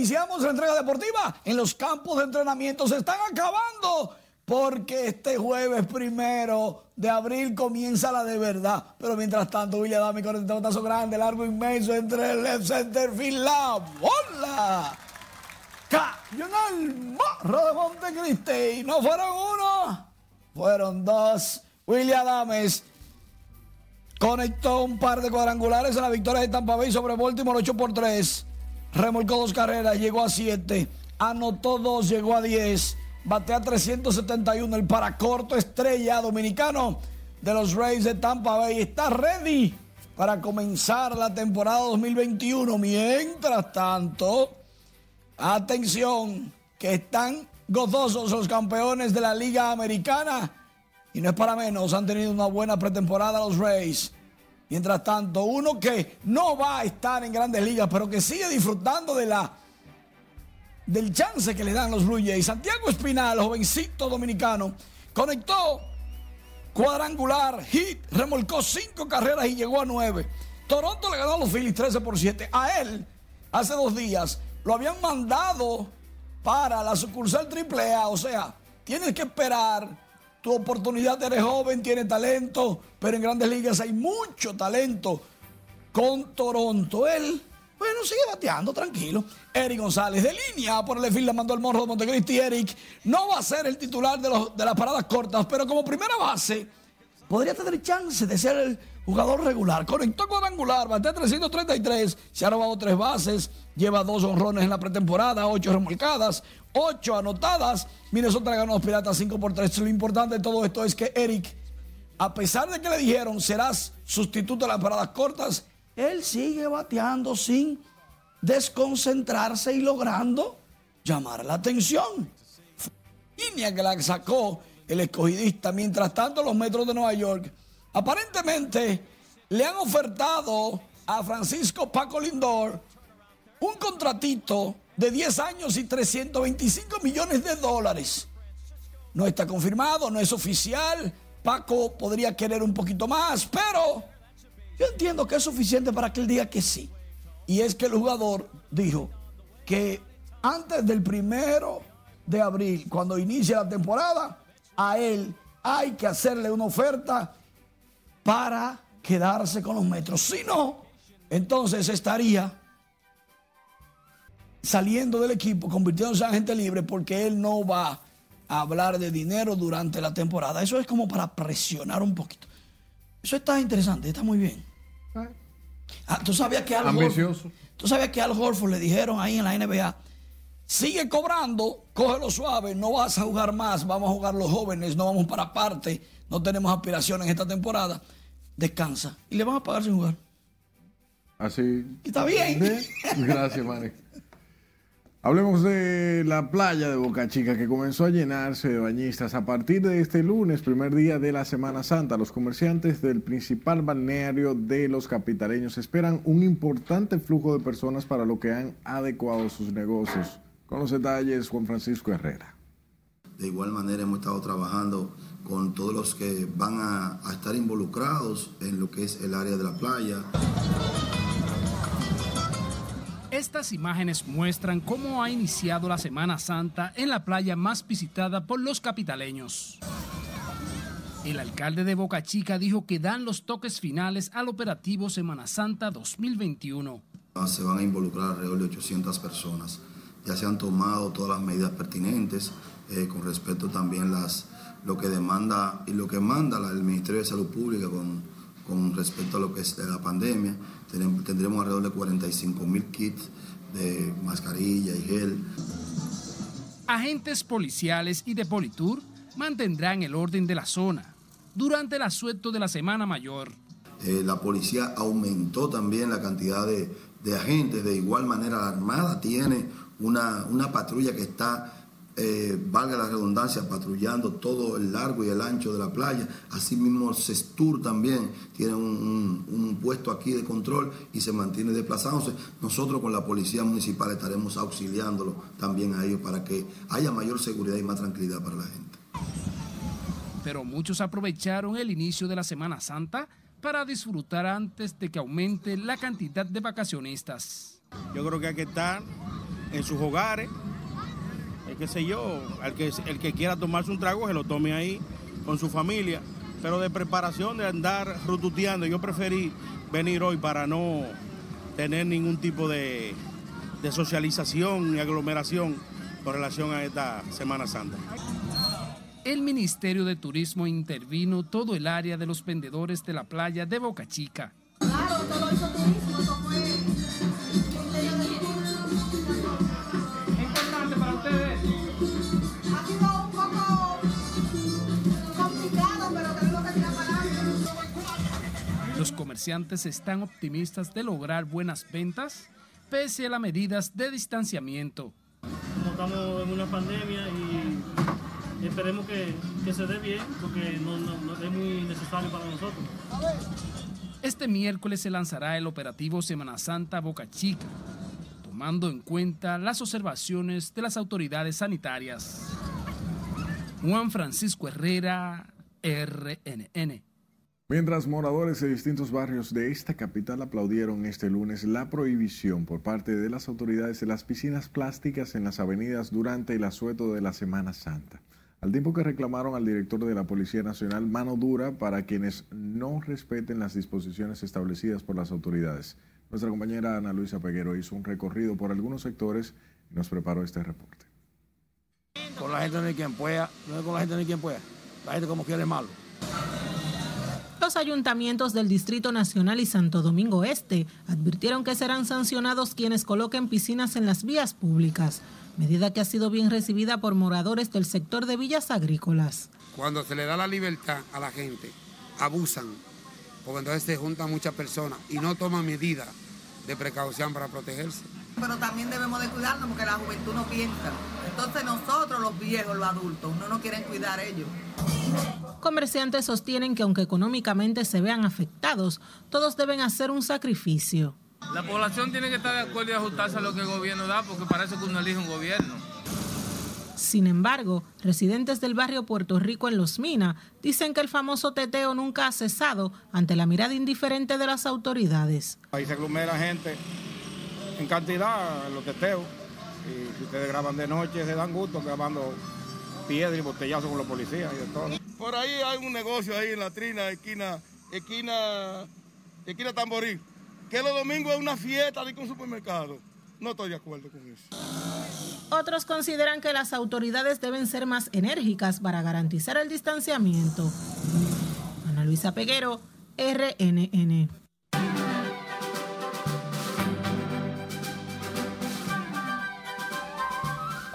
Iniciamos la entrega deportiva en los campos de entrenamiento. Se están acabando porque este jueves primero de abril comienza la de verdad. Pero mientras tanto, William Dami con el tazo grande, largo, inmenso entre el left center field, la bola. Cayó morro de Montecristi. No fueron uno, fueron dos. William Dames conectó un par de cuadrangulares en la victoria de Tampa Bay sobre Baltimore 8 por 3 remolcó dos carreras, llegó a siete, anotó dos, llegó a diez, batea 371, el paracorto estrella dominicano de los Rays de Tampa Bay está ready para comenzar la temporada 2021. Mientras tanto, atención, que están gozosos los campeones de la Liga Americana y no es para menos, han tenido una buena pretemporada los Rays. Mientras tanto, uno que no va a estar en grandes ligas, pero que sigue disfrutando de la, del chance que le dan los Blue Jays. Santiago Espinal, jovencito dominicano, conectó cuadrangular, hit, remolcó cinco carreras y llegó a nueve. Toronto le ganó a los Phillies 13 por 7. A él, hace dos días, lo habían mandado para la sucursal AAA. O sea, tienes que esperar tu oportunidad, eres joven, tienes talento, pero en grandes ligas hay mucho talento con Toronto. Él, bueno, sigue bateando, tranquilo. Eric González de línea por el le mandó el morro de Montecristi. Eric no va a ser el titular de, los, de las paradas cortas, pero como primera base podría tener chance de ser el jugador regular. Conectó cuadrangular, bate 333, se ha robado tres bases, lleva dos honrones en la pretemporada, ocho remolcadas, ocho anotadas. Minnesota ganó a los Piratas 5 por 3. Lo importante de todo esto es que Eric, a pesar de que le dijeron serás sustituto de las paradas cortas, él sigue bateando sin desconcentrarse y logrando llamar la atención. línea que la sacó el escogidista. Mientras tanto, los metros de Nueva York aparentemente le han ofertado a Francisco Paco Lindor un contratito de 10 años y 325 millones de dólares. No está confirmado, no es oficial. Paco podría querer un poquito más, pero yo entiendo que es suficiente para que él diga que sí. Y es que el jugador dijo que antes del primero de abril, cuando inicie la temporada, a él hay que hacerle una oferta para quedarse con los metros. Si no, entonces estaría saliendo del equipo, convirtiéndose en agente libre, porque él no va a hablar de dinero durante la temporada. Eso es como para presionar un poquito. Eso está interesante, está muy bien. Ah, ¿Tú sabías que Al Ambicioso. Horford, ¿Tú sabías que Al Horford le dijeron ahí en la NBA, sigue cobrando, cógelo suave, no vas a jugar más, vamos a jugar los jóvenes, no vamos para parte, no tenemos aspiraciones esta temporada, descansa. Y le van a pagar sin jugar. Así. Está bien. Gracias, Mane. Hablemos de la playa de Boca Chica que comenzó a llenarse de bañistas a partir de este lunes, primer día de la Semana Santa. Los comerciantes del principal balneario de los capitaleños esperan un importante flujo de personas para lo que han adecuado sus negocios. Con los detalles, Juan Francisco Herrera. De igual manera hemos estado trabajando con todos los que van a, a estar involucrados en lo que es el área de la playa. Estas imágenes muestran cómo ha iniciado la Semana Santa en la playa más visitada por los capitaleños. El alcalde de Boca Chica dijo que dan los toques finales al operativo Semana Santa 2021. Se van a involucrar alrededor de 800 personas. Ya se han tomado todas las medidas pertinentes eh, con respecto también las lo que demanda y lo que manda el Ministerio de Salud Pública con, con respecto a lo que es la pandemia. Tendremos alrededor de 45 mil kits de mascarilla y gel. Agentes policiales y de Politur mantendrán el orden de la zona durante el asueto de la Semana Mayor. Eh, la policía aumentó también la cantidad de, de agentes. De igual manera, la Armada tiene una, una patrulla que está, eh, valga la redundancia, patrullando todo el largo y el ancho de la playa. Asimismo, el CESTUR también tiene un, un- un puesto aquí de control y se mantiene desplazándose. Nosotros con la Policía Municipal estaremos auxiliándolo también a ellos para que haya mayor seguridad y más tranquilidad para la gente. Pero muchos aprovecharon el inicio de la Semana Santa para disfrutar antes de que aumente la cantidad de vacacionistas. Yo creo que hay que estar en sus hogares, eh, qué sé yo, el que, el que quiera tomarse un trago, se lo tome ahí con su familia. Pero de preparación, de andar rututeando, yo preferí venir hoy para no tener ningún tipo de, de socialización ni aglomeración con relación a esta Semana Santa. El Ministerio de Turismo intervino todo el área de los vendedores de la playa de Boca Chica. Comerciantes están optimistas de lograr buenas ventas pese a las medidas de distanciamiento. estamos en una pandemia y esperemos que, que se dé bien porque no, no- no es muy necesario para nosotros. Este miércoles se lanzará el operativo Semana Santa Boca Chica, tomando en cuenta las observaciones de las autoridades sanitarias. Juan Francisco Herrera, RNN. Mientras moradores de distintos barrios de esta capital aplaudieron este lunes la prohibición por parte de las autoridades de las piscinas plásticas en las avenidas durante el asueto de la Semana Santa, al tiempo que reclamaron al director de la Policía Nacional mano dura para quienes no respeten las disposiciones establecidas por las autoridades. Nuestra compañera Ana Luisa Peguero hizo un recorrido por algunos sectores y nos preparó este reporte. Con la gente no hay quien pueda, no es con la gente no hay quien pueda. La gente como quiere malo. Los ayuntamientos del Distrito Nacional y Santo Domingo Este advirtieron que serán sancionados quienes coloquen piscinas en las vías públicas, medida que ha sido bien recibida por moradores del sector de villas agrícolas. Cuando se le da la libertad a la gente, abusan, porque entonces se juntan muchas personas y no toman medidas de precaución para protegerse. Pero también debemos de cuidarnos porque la juventud no piensa. Entonces nosotros los viejos, los adultos, no nos quieren cuidar ellos. Comerciantes sostienen que aunque económicamente se vean afectados, todos deben hacer un sacrificio. La población tiene que estar de acuerdo y ajustarse a lo que el gobierno da, porque parece que uno elige un gobierno. Sin embargo, residentes del barrio Puerto Rico en Los Minas dicen que el famoso teteo nunca ha cesado ante la mirada indiferente de las autoridades. Ahí se aglomera gente en cantidad en los teteos. Y si ustedes graban de noche, se dan gusto grabando piedra y botellazo con los policías y de todo. Por ahí hay un negocio ahí en la trina, esquina, esquina, esquina Tamborí, que los domingos es una fiesta de un supermercado. No estoy de acuerdo con eso. Otros consideran que las autoridades deben ser más enérgicas para garantizar el distanciamiento. Ana Luisa Peguero, RNN.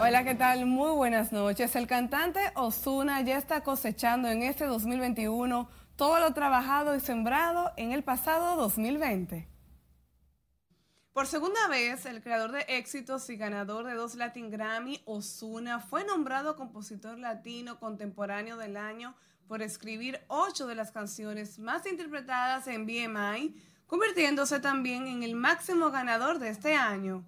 Hola, ¿qué tal? Muy buenas noches. El cantante Osuna ya está cosechando en este 2021 todo lo trabajado y sembrado en el pasado 2020. Por segunda vez, el creador de éxitos y ganador de dos Latin Grammy, Osuna, fue nombrado compositor latino contemporáneo del año por escribir ocho de las canciones más interpretadas en BMI, convirtiéndose también en el máximo ganador de este año.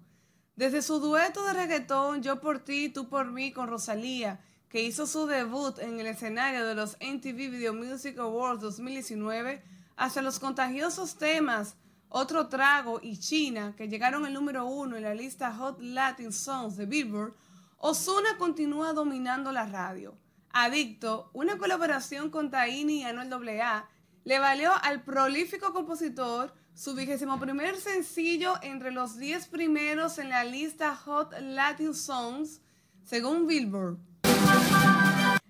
Desde su dueto de reggaetón Yo por ti, tú por mí con Rosalía, que hizo su debut en el escenario de los MTV Video Music Awards 2019, hasta los contagiosos temas Otro Trago y China, que llegaron al número uno en la lista Hot Latin Songs de Billboard, Ozuna continúa dominando la radio. Adicto, una colaboración con Taini y Anuel AA, le valió al prolífico compositor su vigésimo primer sencillo entre los 10 primeros en la lista Hot Latin Songs, según Billboard.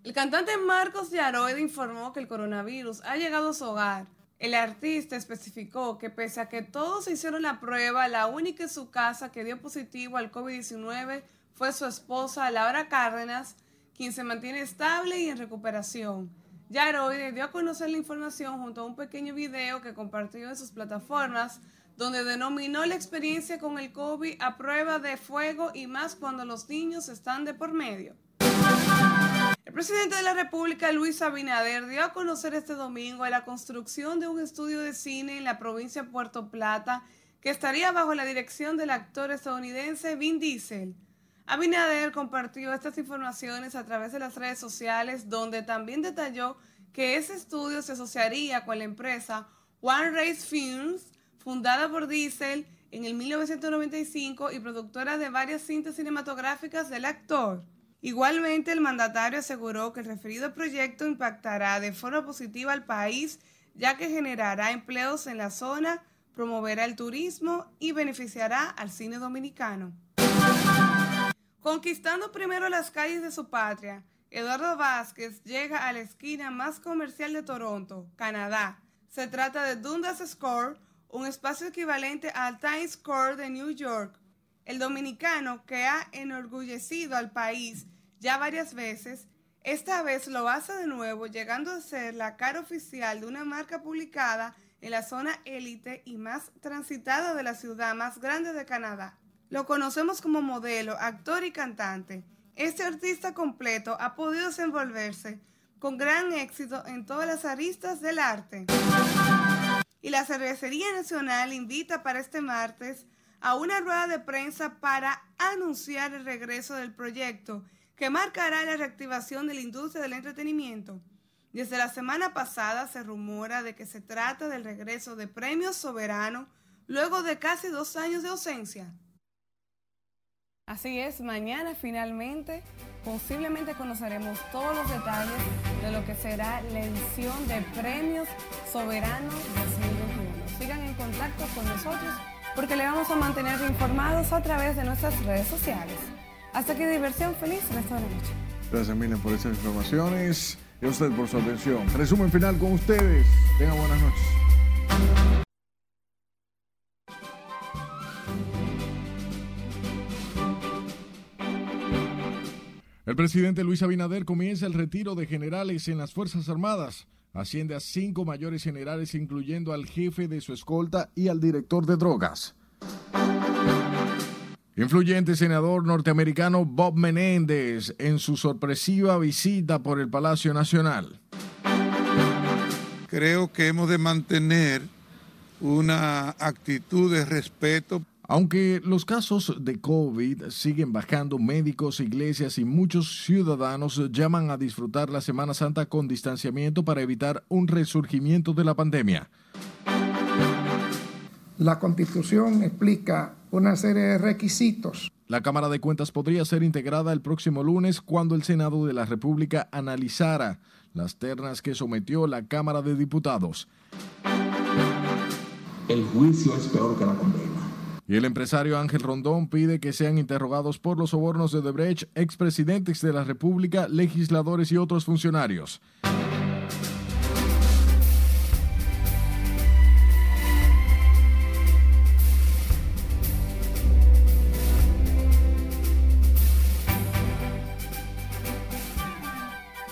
El cantante Marcos Yaroide informó que el coronavirus ha llegado a su hogar. El artista especificó que pese a que todos hicieron la prueba, la única en su casa que dio positivo al COVID-19 fue su esposa Laura Cárdenas, quien se mantiene estable y en recuperación. Yaroide dio a conocer la información junto a un pequeño video que compartió en sus plataformas, donde denominó la experiencia con el COVID a prueba de fuego y más cuando los niños están de por medio. El presidente de la República, Luis Abinader, dio a conocer este domingo la construcción de un estudio de cine en la provincia de Puerto Plata que estaría bajo la dirección del actor estadounidense Vin Diesel. Abinader compartió estas informaciones a través de las redes sociales, donde también detalló que ese estudio se asociaría con la empresa One Race Films, fundada por Diesel en el 1995 y productora de varias cintas cinematográficas del actor. Igualmente, el mandatario aseguró que el referido proyecto impactará de forma positiva al país, ya que generará empleos en la zona, promoverá el turismo y beneficiará al cine dominicano. Conquistando primero las calles de su patria, Eduardo Vázquez llega a la esquina más comercial de Toronto, Canadá. Se trata de Dundas Square, un espacio equivalente al Times Square de New York. El dominicano, que ha enorgullecido al país ya varias veces, esta vez lo hace de nuevo, llegando a ser la cara oficial de una marca publicada en la zona élite y más transitada de la ciudad más grande de Canadá. Lo conocemos como modelo, actor y cantante. Este artista completo ha podido desenvolverse con gran éxito en todas las aristas del arte. Y la Cervecería Nacional invita para este martes a una rueda de prensa para anunciar el regreso del proyecto que marcará la reactivación de la industria del entretenimiento. Desde la semana pasada se rumora de que se trata del regreso de Premios Soberano luego de casi dos años de ausencia. Así es, mañana finalmente posiblemente conoceremos todos los detalles de lo que será la edición de Premios Soberano 2021. Sigan en contacto con nosotros porque le vamos a mantener informados a través de nuestras redes sociales. Hasta aquí diversión feliz, resto de noche. Gracias, Miriam, por estas informaciones y a usted por su atención. Resumen final con ustedes. Tengan buenas noches. El presidente Luis Abinader comienza el retiro de generales en las Fuerzas Armadas. Asciende a cinco mayores generales, incluyendo al jefe de su escolta y al director de drogas. Influyente senador norteamericano Bob Menéndez en su sorpresiva visita por el Palacio Nacional. Creo que hemos de mantener una actitud de respeto. Aunque los casos de COVID siguen bajando, médicos, iglesias y muchos ciudadanos llaman a disfrutar la Semana Santa con distanciamiento para evitar un resurgimiento de la pandemia. La Constitución explica una serie de requisitos. La Cámara de Cuentas podría ser integrada el próximo lunes cuando el Senado de la República analizara las ternas que sometió la Cámara de Diputados. El juicio es peor que la condena. Y el empresario Ángel Rondón pide que sean interrogados por los sobornos de Debrecht expresidentes de la República, legisladores y otros funcionarios.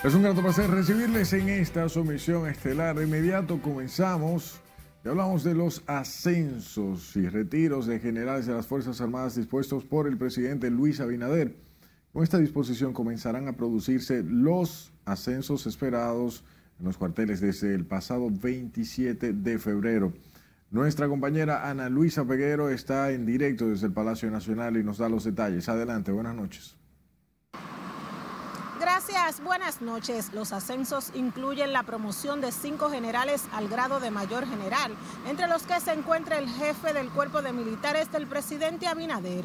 Es un grato placer recibirles en esta sumisión estelar. De inmediato comenzamos hablamos de los ascensos y retiros de generales de las Fuerzas Armadas dispuestos por el presidente Luis Abinader. Con esta disposición comenzarán a producirse los ascensos esperados en los cuarteles desde el pasado 27 de febrero. Nuestra compañera Ana Luisa Peguero está en directo desde el Palacio Nacional y nos da los detalles. Adelante, buenas noches. Gracias, buenas noches. Los ascensos incluyen la promoción de cinco generales al grado de mayor general, entre los que se encuentra el jefe del cuerpo de militares del presidente Abinader.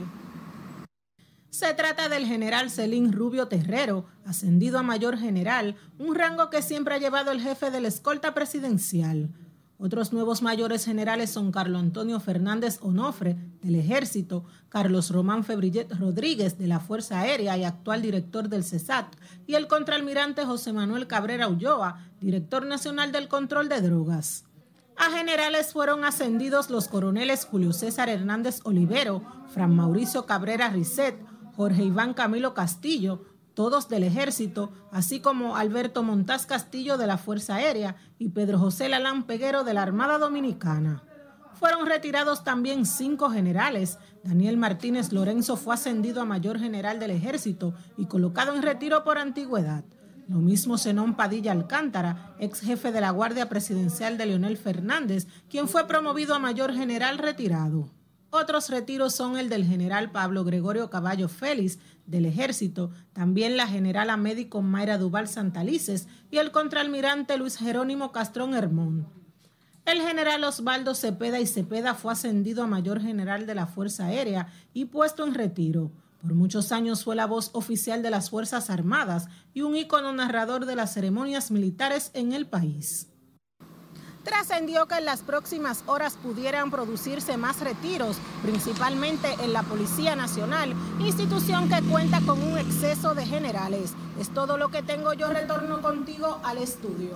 Se trata del general Celín Rubio Terrero, ascendido a mayor general, un rango que siempre ha llevado el jefe de la escolta presidencial. Otros nuevos mayores generales son Carlos Antonio Fernández Onofre, del Ejército, Carlos Román Febrillet Rodríguez, de la Fuerza Aérea y actual director del CESAT, y el contraalmirante José Manuel Cabrera Ulloa, director nacional del control de drogas. A generales fueron ascendidos los coroneles Julio César Hernández Olivero, Fran Mauricio Cabrera Risset, Jorge Iván Camilo Castillo, todos del ejército, así como Alberto Montaz Castillo de la Fuerza Aérea y Pedro José Lalán Peguero de la Armada Dominicana. Fueron retirados también cinco generales. Daniel Martínez Lorenzo fue ascendido a mayor general del ejército y colocado en retiro por antigüedad. Lo mismo Zenón Padilla Alcántara, ex jefe de la Guardia Presidencial de Leonel Fernández, quien fue promovido a mayor general retirado. Otros retiros son el del general Pablo Gregorio Caballo Félix del Ejército, también la general a médico Mayra Duval Santalices y el contraalmirante Luis Jerónimo Castrón Hermón. El general Osvaldo Cepeda y Cepeda fue ascendido a mayor general de la Fuerza Aérea y puesto en retiro. Por muchos años fue la voz oficial de las Fuerzas Armadas y un ícono narrador de las ceremonias militares en el país trascendió que en las próximas horas pudieran producirse más retiros, principalmente en la Policía Nacional, institución que cuenta con un exceso de generales. Es todo lo que tengo yo. Retorno contigo al estudio.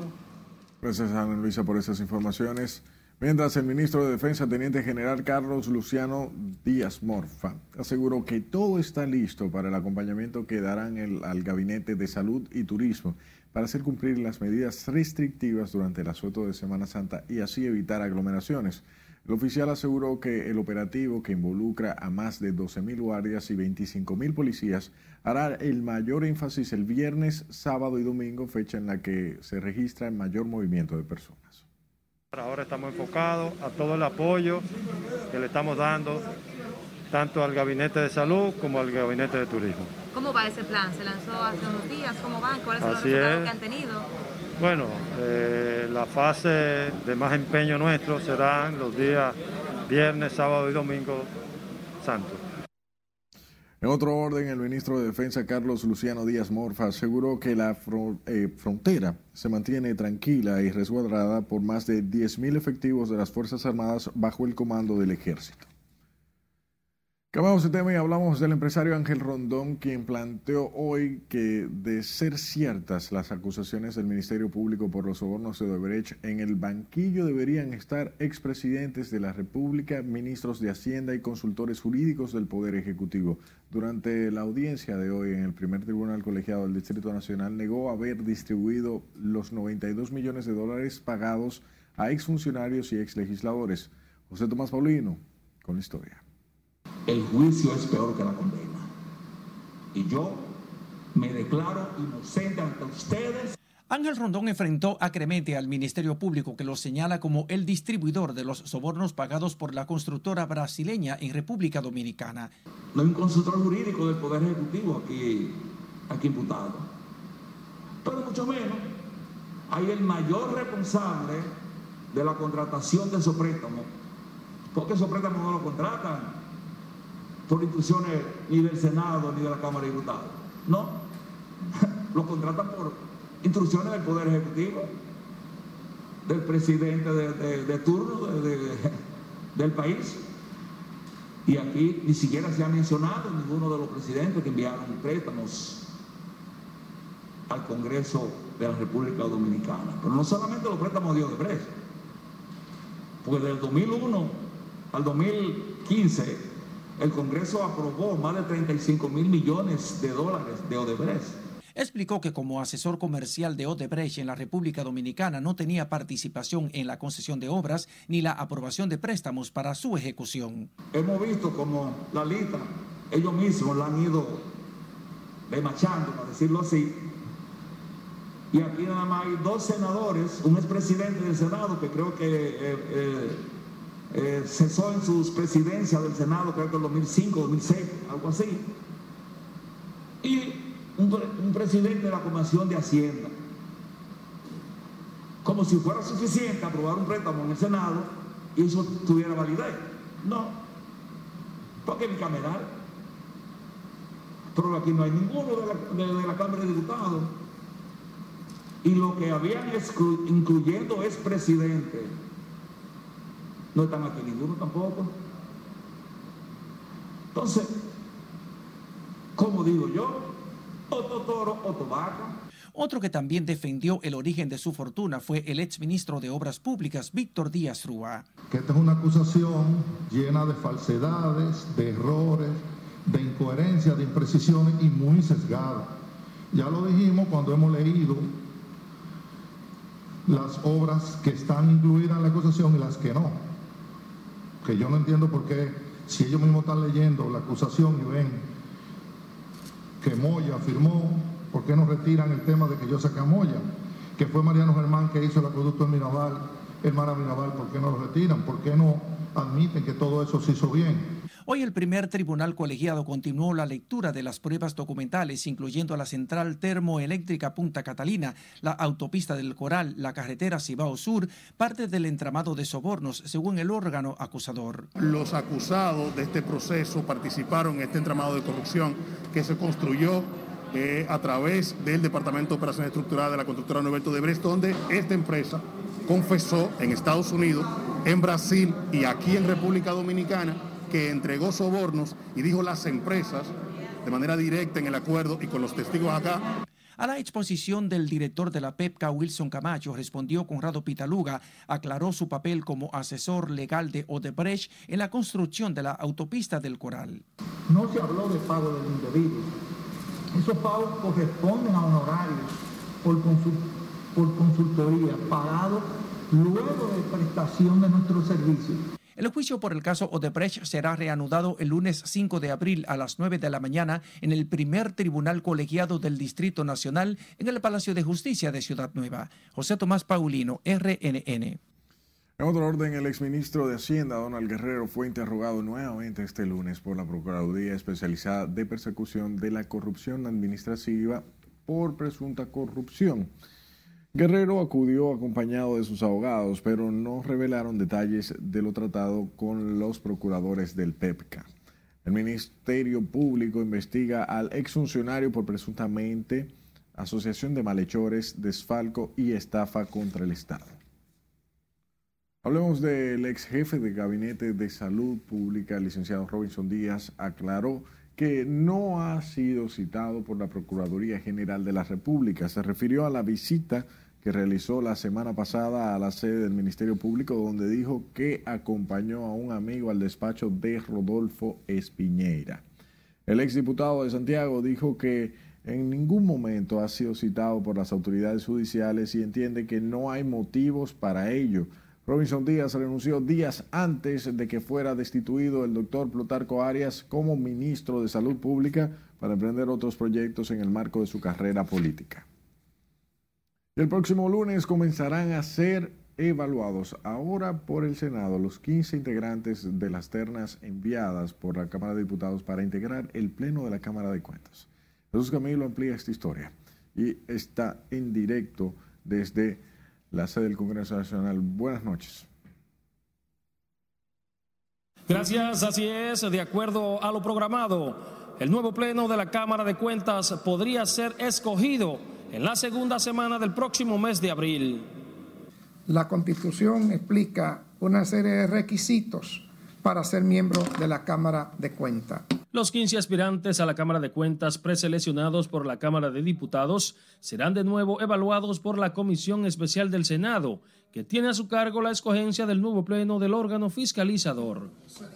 Gracias, Ana Luisa, por esas informaciones. Mientras el ministro de Defensa, Teniente General Carlos Luciano Díaz Morfa, aseguró que todo está listo para el acompañamiento que darán al Gabinete de Salud y Turismo para hacer cumplir las medidas restrictivas durante el asueto de Semana Santa y así evitar aglomeraciones. El oficial aseguró que el operativo, que involucra a más de 12.000 guardias y 25.000 policías, hará el mayor énfasis el viernes, sábado y domingo, fecha en la que se registra el mayor movimiento de personas. Ahora estamos enfocados a todo el apoyo que le estamos dando tanto al gabinete de salud como al gabinete de turismo. ¿Cómo va ese plan? ¿Se lanzó hace unos días? ¿Cómo van? ¿Cuáles son los resultados que han tenido? Bueno, eh, la fase de más empeño nuestro serán los días viernes, sábado y domingo santo. En otro orden, el ministro de Defensa Carlos Luciano Díaz Morfa aseguró que la eh, frontera se mantiene tranquila y resguardada por más de 10.000 efectivos de las Fuerzas Armadas bajo el comando del ejército. Cambiamos de tema y hablamos del empresario Ángel Rondón, quien planteó hoy que, de ser ciertas las acusaciones del Ministerio Público por los sobornos de Odebrecht, en el banquillo deberían estar expresidentes de la República, ministros de Hacienda y consultores jurídicos del Poder Ejecutivo. Durante la audiencia de hoy en el primer tribunal colegiado del Distrito Nacional, negó haber distribuido los 92 millones de dólares pagados a exfuncionarios y exlegisladores. José Tomás Paulino, con la historia. El juicio es peor que la condena. Y yo me declaro inocente ante ustedes. Ángel Rondón enfrentó acremente al Ministerio Público que lo señala como el distribuidor de los sobornos pagados por la constructora brasileña en República Dominicana. No hay un consultor jurídico del Poder Ejecutivo aquí, aquí imputado. Pero mucho menos hay el mayor responsable de la contratación de esos préstamos, porque esos préstamos no lo contratan por instrucciones ni del Senado ni de la Cámara de Diputados. No, lo contratan por instrucciones del Poder Ejecutivo, del presidente de, turno del país. Y aquí ni siquiera se ha mencionado ninguno de los presidentes que enviaron préstamos al Congreso de la República Dominicana. Pero no solamente los préstamos de Odebrecht, porque del 2001 al 2015 el Congreso aprobó más de 35 mil millones de dólares de Odebrecht. Explicó que como asesor comercial de Odebrecht en la República Dominicana no tenía participación en la concesión de obras ni la aprobación de préstamos para su ejecución. Hemos visto como la lista, ellos mismos la han ido demachando, para decirlo así, y aquí nada más hay dos senadores, un expresidente del Senado que creo que eh, eh, eh, cesó en sus presidencias del Senado, creo que en 2005, 2006, algo así, y un, presidente de la Comisión de Hacienda. Como si fuera suficiente aprobar un préstamo en el Senado y eso tuviera validez. No, porque bicameral. Pero aquí no hay ninguno de la, de la Cámara de Diputados y lo que habían incluyendo es presidente. No están aquí ninguno tampoco. Entonces, como digo yo, otro toro, otro vaca. Otro que también defendió el origen de su fortuna fue el exministro de Obras Públicas, Víctor Díaz Rúa. Que esta es una acusación llena de falsedades, de errores, de incoherencias, de imprecisiones y muy sesgada. Ya lo dijimos cuando hemos leído las obras que están incluidas en la acusación y las que no. Que yo no entiendo por qué, si ellos mismos están leyendo la acusación y ven que Moya firmó, ¿por qué no retiran el tema de que yo saqué a Moya? Que fue Mariano Germán que hizo el acueducto en Mirabal, Mar Mirabal, ¿por qué no lo retiran? ¿Por qué no admiten que todo eso se hizo bien? Hoy el primer tribunal colegiado continuó la lectura de las pruebas documentales, incluyendo la central termoeléctrica Punta Catalina, la autopista del Coral, la carretera Cibao Sur, parte del entramado de sobornos, según el órgano acusador. Los acusados de este proceso participaron en este entramado de corrupción que se construyó eh, a través del Departamento de Operaciones Estructuradas de la constructora Norberto de Brest, donde esta empresa confesó en Estados Unidos, en Brasil y aquí en República Dominicana que entregó sobornos y dijo las empresas de manera directa en el acuerdo y con los testigos acá. A la exposición del director de la PEPCA, Wilson Camacho, respondió Conrado Pitaluga, aclaró su papel como asesor legal de Odebrecht en la construcción de la autopista del Coral. No se habló de pago del individuo. Esos pagos corresponden a honorarios por, por consultoría pagados luego de prestación de nuestros servicios. El juicio por el caso Odebrecht será reanudado el lunes 5 de abril a las 9 de la mañana en el primer tribunal colegiado del Distrito Nacional en el Palacio de Justicia de Ciudad Nueva. José Tomás Paulino, RNN. En otro orden, el exministro de Hacienda, Donald Guerrero, fue interrogado nuevamente este lunes por la Procuraduría Especializada de Persecución de la Corrupción Administrativa por presunta corrupción. Guerrero acudió acompañado de sus abogados, pero no revelaron detalles de lo tratado con los procuradores del PEPCA. El Ministerio Público investiga al exfuncionario por presuntamente asociación de malhechores, desfalco y estafa contra el Estado. Hablemos del ex jefe de Gabinete de Salud Pública, el licenciado Robinson Díaz, aclaró que no ha sido citado por la Procuraduría General de la República. Se refirió a la visita que realizó la semana pasada a la sede del Ministerio Público, donde dijo que acompañó a un amigo al despacho de Rodolfo Espiñeira. El exdiputado de Santiago dijo que en ningún momento ha sido citado por las autoridades judiciales y entiende que no hay motivos para ello, Robinson Díaz renunció días antes de que fuera destituido el doctor Plutarco Arias como ministro de Salud Pública para emprender otros proyectos en el marco de su carrera política. El próximo lunes comenzarán a ser evaluados ahora por el Senado los 15 integrantes de las ternas enviadas por la Cámara de Diputados para integrar el Pleno de la Cámara de Cuentas. Jesús Camilo amplía esta historia y está en directo desde la sede del Congreso Nacional. Buenas noches. Gracias, así es, de acuerdo a lo programado, el nuevo Pleno de la Cámara de Cuentas podría ser escogido en la segunda semana del próximo mes de abril. La Constitución explica una serie de requisitos para ser miembro de la Cámara de Cuentas. Los 15 aspirantes a la Cámara de Cuentas preseleccionados por la Cámara de Diputados serán de nuevo evaluados por la Comisión Especial del Senado, que tiene a su cargo la escogencia del nuevo pleno del órgano fiscalizador.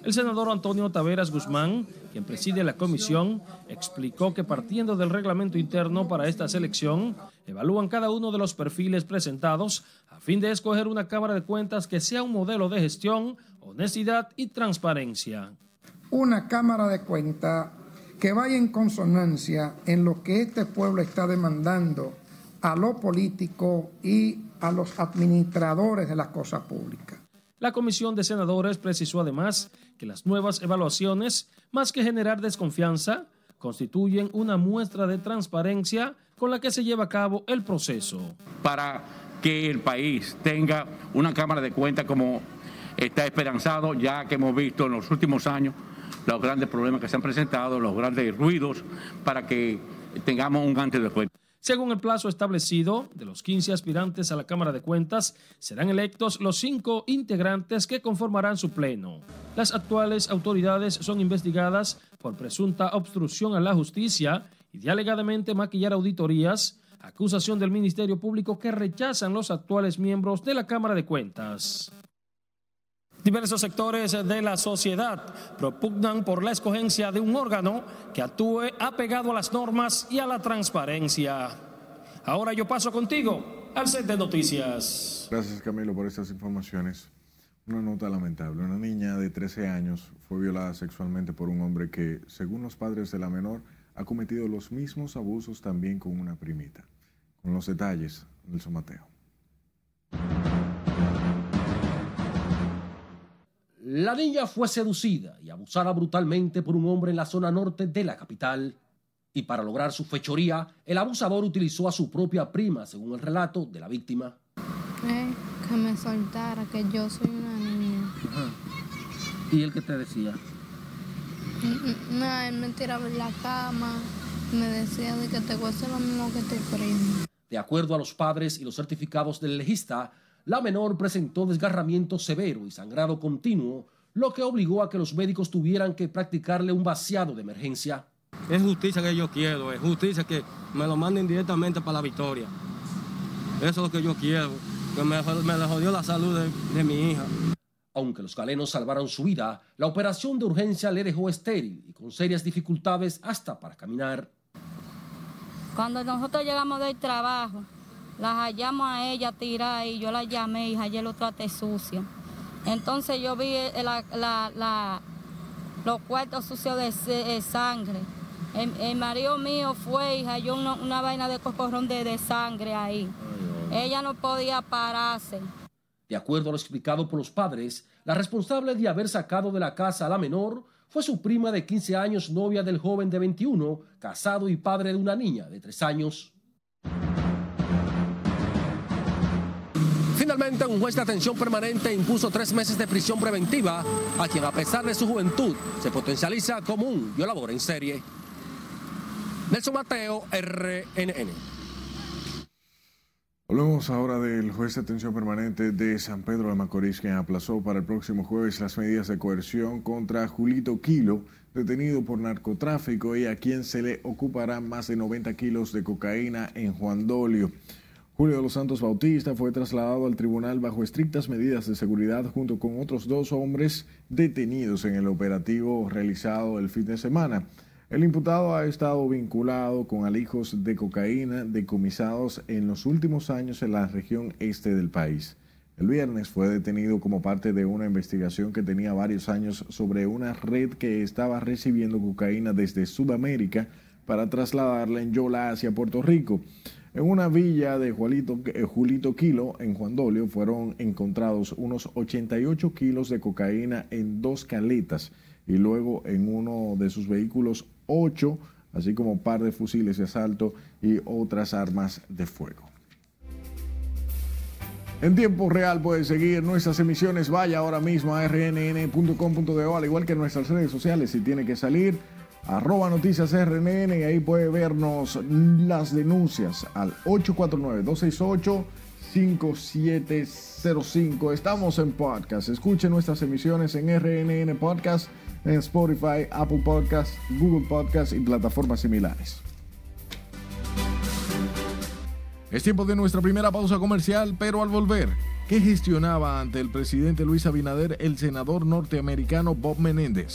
El senador Antonio Taveras Guzmán, quien preside la comisión, explicó que partiendo del reglamento interno para esta selección, evalúan cada uno de los perfiles presentados a fin de escoger una Cámara de Cuentas que sea un modelo de gestión, honestidad y transparencia una Cámara de Cuentas que vaya en consonancia en lo que este pueblo está demandando a los políticos y a los administradores de las cosas públicas. La Comisión de Senadores precisó además que las nuevas evaluaciones, más que generar desconfianza, constituyen una muestra de transparencia con la que se lleva a cabo el proceso. Para que el país tenga una Cámara de Cuentas como está esperanzado, ya que hemos visto en los últimos años los grandes problemas que se han presentado, los grandes ruidos, para que tengamos un antes de cuenta. Según el plazo establecido, de los 15 aspirantes a la Cámara de Cuentas, serán electos los cinco integrantes que conformarán su pleno. Las actuales autoridades son investigadas por presunta obstrucción a la justicia y de alegadamente maquillar auditorías, acusación del Ministerio Público que rechazan los actuales miembros de la Cámara de Cuentas. Diversos sectores de la sociedad propugnan por la escogencia de un órgano que actúe apegado a las normas y a la transparencia. Ahora yo paso contigo al set de noticias. Gracias Camilo por estas informaciones. Una nota lamentable. Una niña de 13 años fue violada sexualmente por un hombre que, según los padres de la menor, ha cometido los mismos abusos también con una primita. Con los detalles, Nelson Mateo. La niña fue seducida y abusada brutalmente por un hombre en la zona norte de la capital. Y para lograr su fechoría, el abusador utilizó a su propia prima, según el relato de la víctima. Eh, que me soltara, que yo soy una niña. ¿Y él qué te decía? Mm, mm, no, él me tiraba en la cama, me decía de que te voy a lo mismo que te prima. De acuerdo a los padres y los certificados del legista, la menor presentó desgarramiento severo y sangrado continuo, lo que obligó a que los médicos tuvieran que practicarle un vaciado de emergencia. Es justicia que yo quiero, es justicia que me lo manden directamente para la victoria. Eso es lo que yo quiero, que me, me jodió la salud de, de mi hija. Aunque los galenos salvaron su vida, la operación de urgencia le dejó estéril y con serias dificultades hasta para caminar. Cuando nosotros llegamos del trabajo, las hallamos a ella tirada y yo la llamé y ayer lo traté sucia. Entonces yo vi los cuartos sucios de, sangre. El, marido mío fue y halló una, vaina de cocorrón de, sangre ahí. Ella no podía pararse. De acuerdo a lo explicado por los padres, la responsable de haber sacado de la casa a la menor fue su prima de 15 años, novia del joven de 21, casado y padre de una niña de 3 años. Un juez de atención permanente impuso tres meses de prisión preventiva a quien, a pesar de su juventud, se potencializa como un violador en serie. Nelson Mateo, RNN. Hablamos ahora del juez de atención permanente de San Pedro de Macorís, quien aplazó para el próximo jueves las medidas de coerción contra Julito Kilo, detenido por narcotráfico y a quien se le ocupará más de 90 kilos de cocaína en Juan Dolio. Julio de los Santos Bautista fue trasladado al tribunal bajo estrictas medidas de seguridad junto con otros dos hombres detenidos en el operativo realizado el fin de semana. El imputado ha estado vinculado con alijos de cocaína decomisados en los últimos años en la región este del país. El viernes fue detenido como parte de una investigación que tenía varios años sobre una red que estaba recibiendo cocaína desde Sudamérica para trasladarla en Yola hacia Puerto Rico. En una villa de Juanito, eh, Julito Kilo, en Juan fueron encontrados unos 88 kilos de cocaína en dos caletas y luego en uno de sus vehículos 8, así como un par de fusiles de asalto y otras armas de fuego. En tiempo real puedes seguir nuestras emisiones. Vaya ahora mismo a rnn.com.de, al igual que nuestras redes sociales. Si tiene que salir, arroba noticias rnn y ahí puede vernos las denuncias al 849-268-5705. Estamos en podcast. Escuche nuestras emisiones en RNN Podcast, en Spotify, Apple Podcast, Google Podcast y plataformas similares. Es tiempo de nuestra primera pausa comercial, pero al volver, ¿qué gestionaba ante el presidente Luis Abinader el senador norteamericano Bob Menéndez?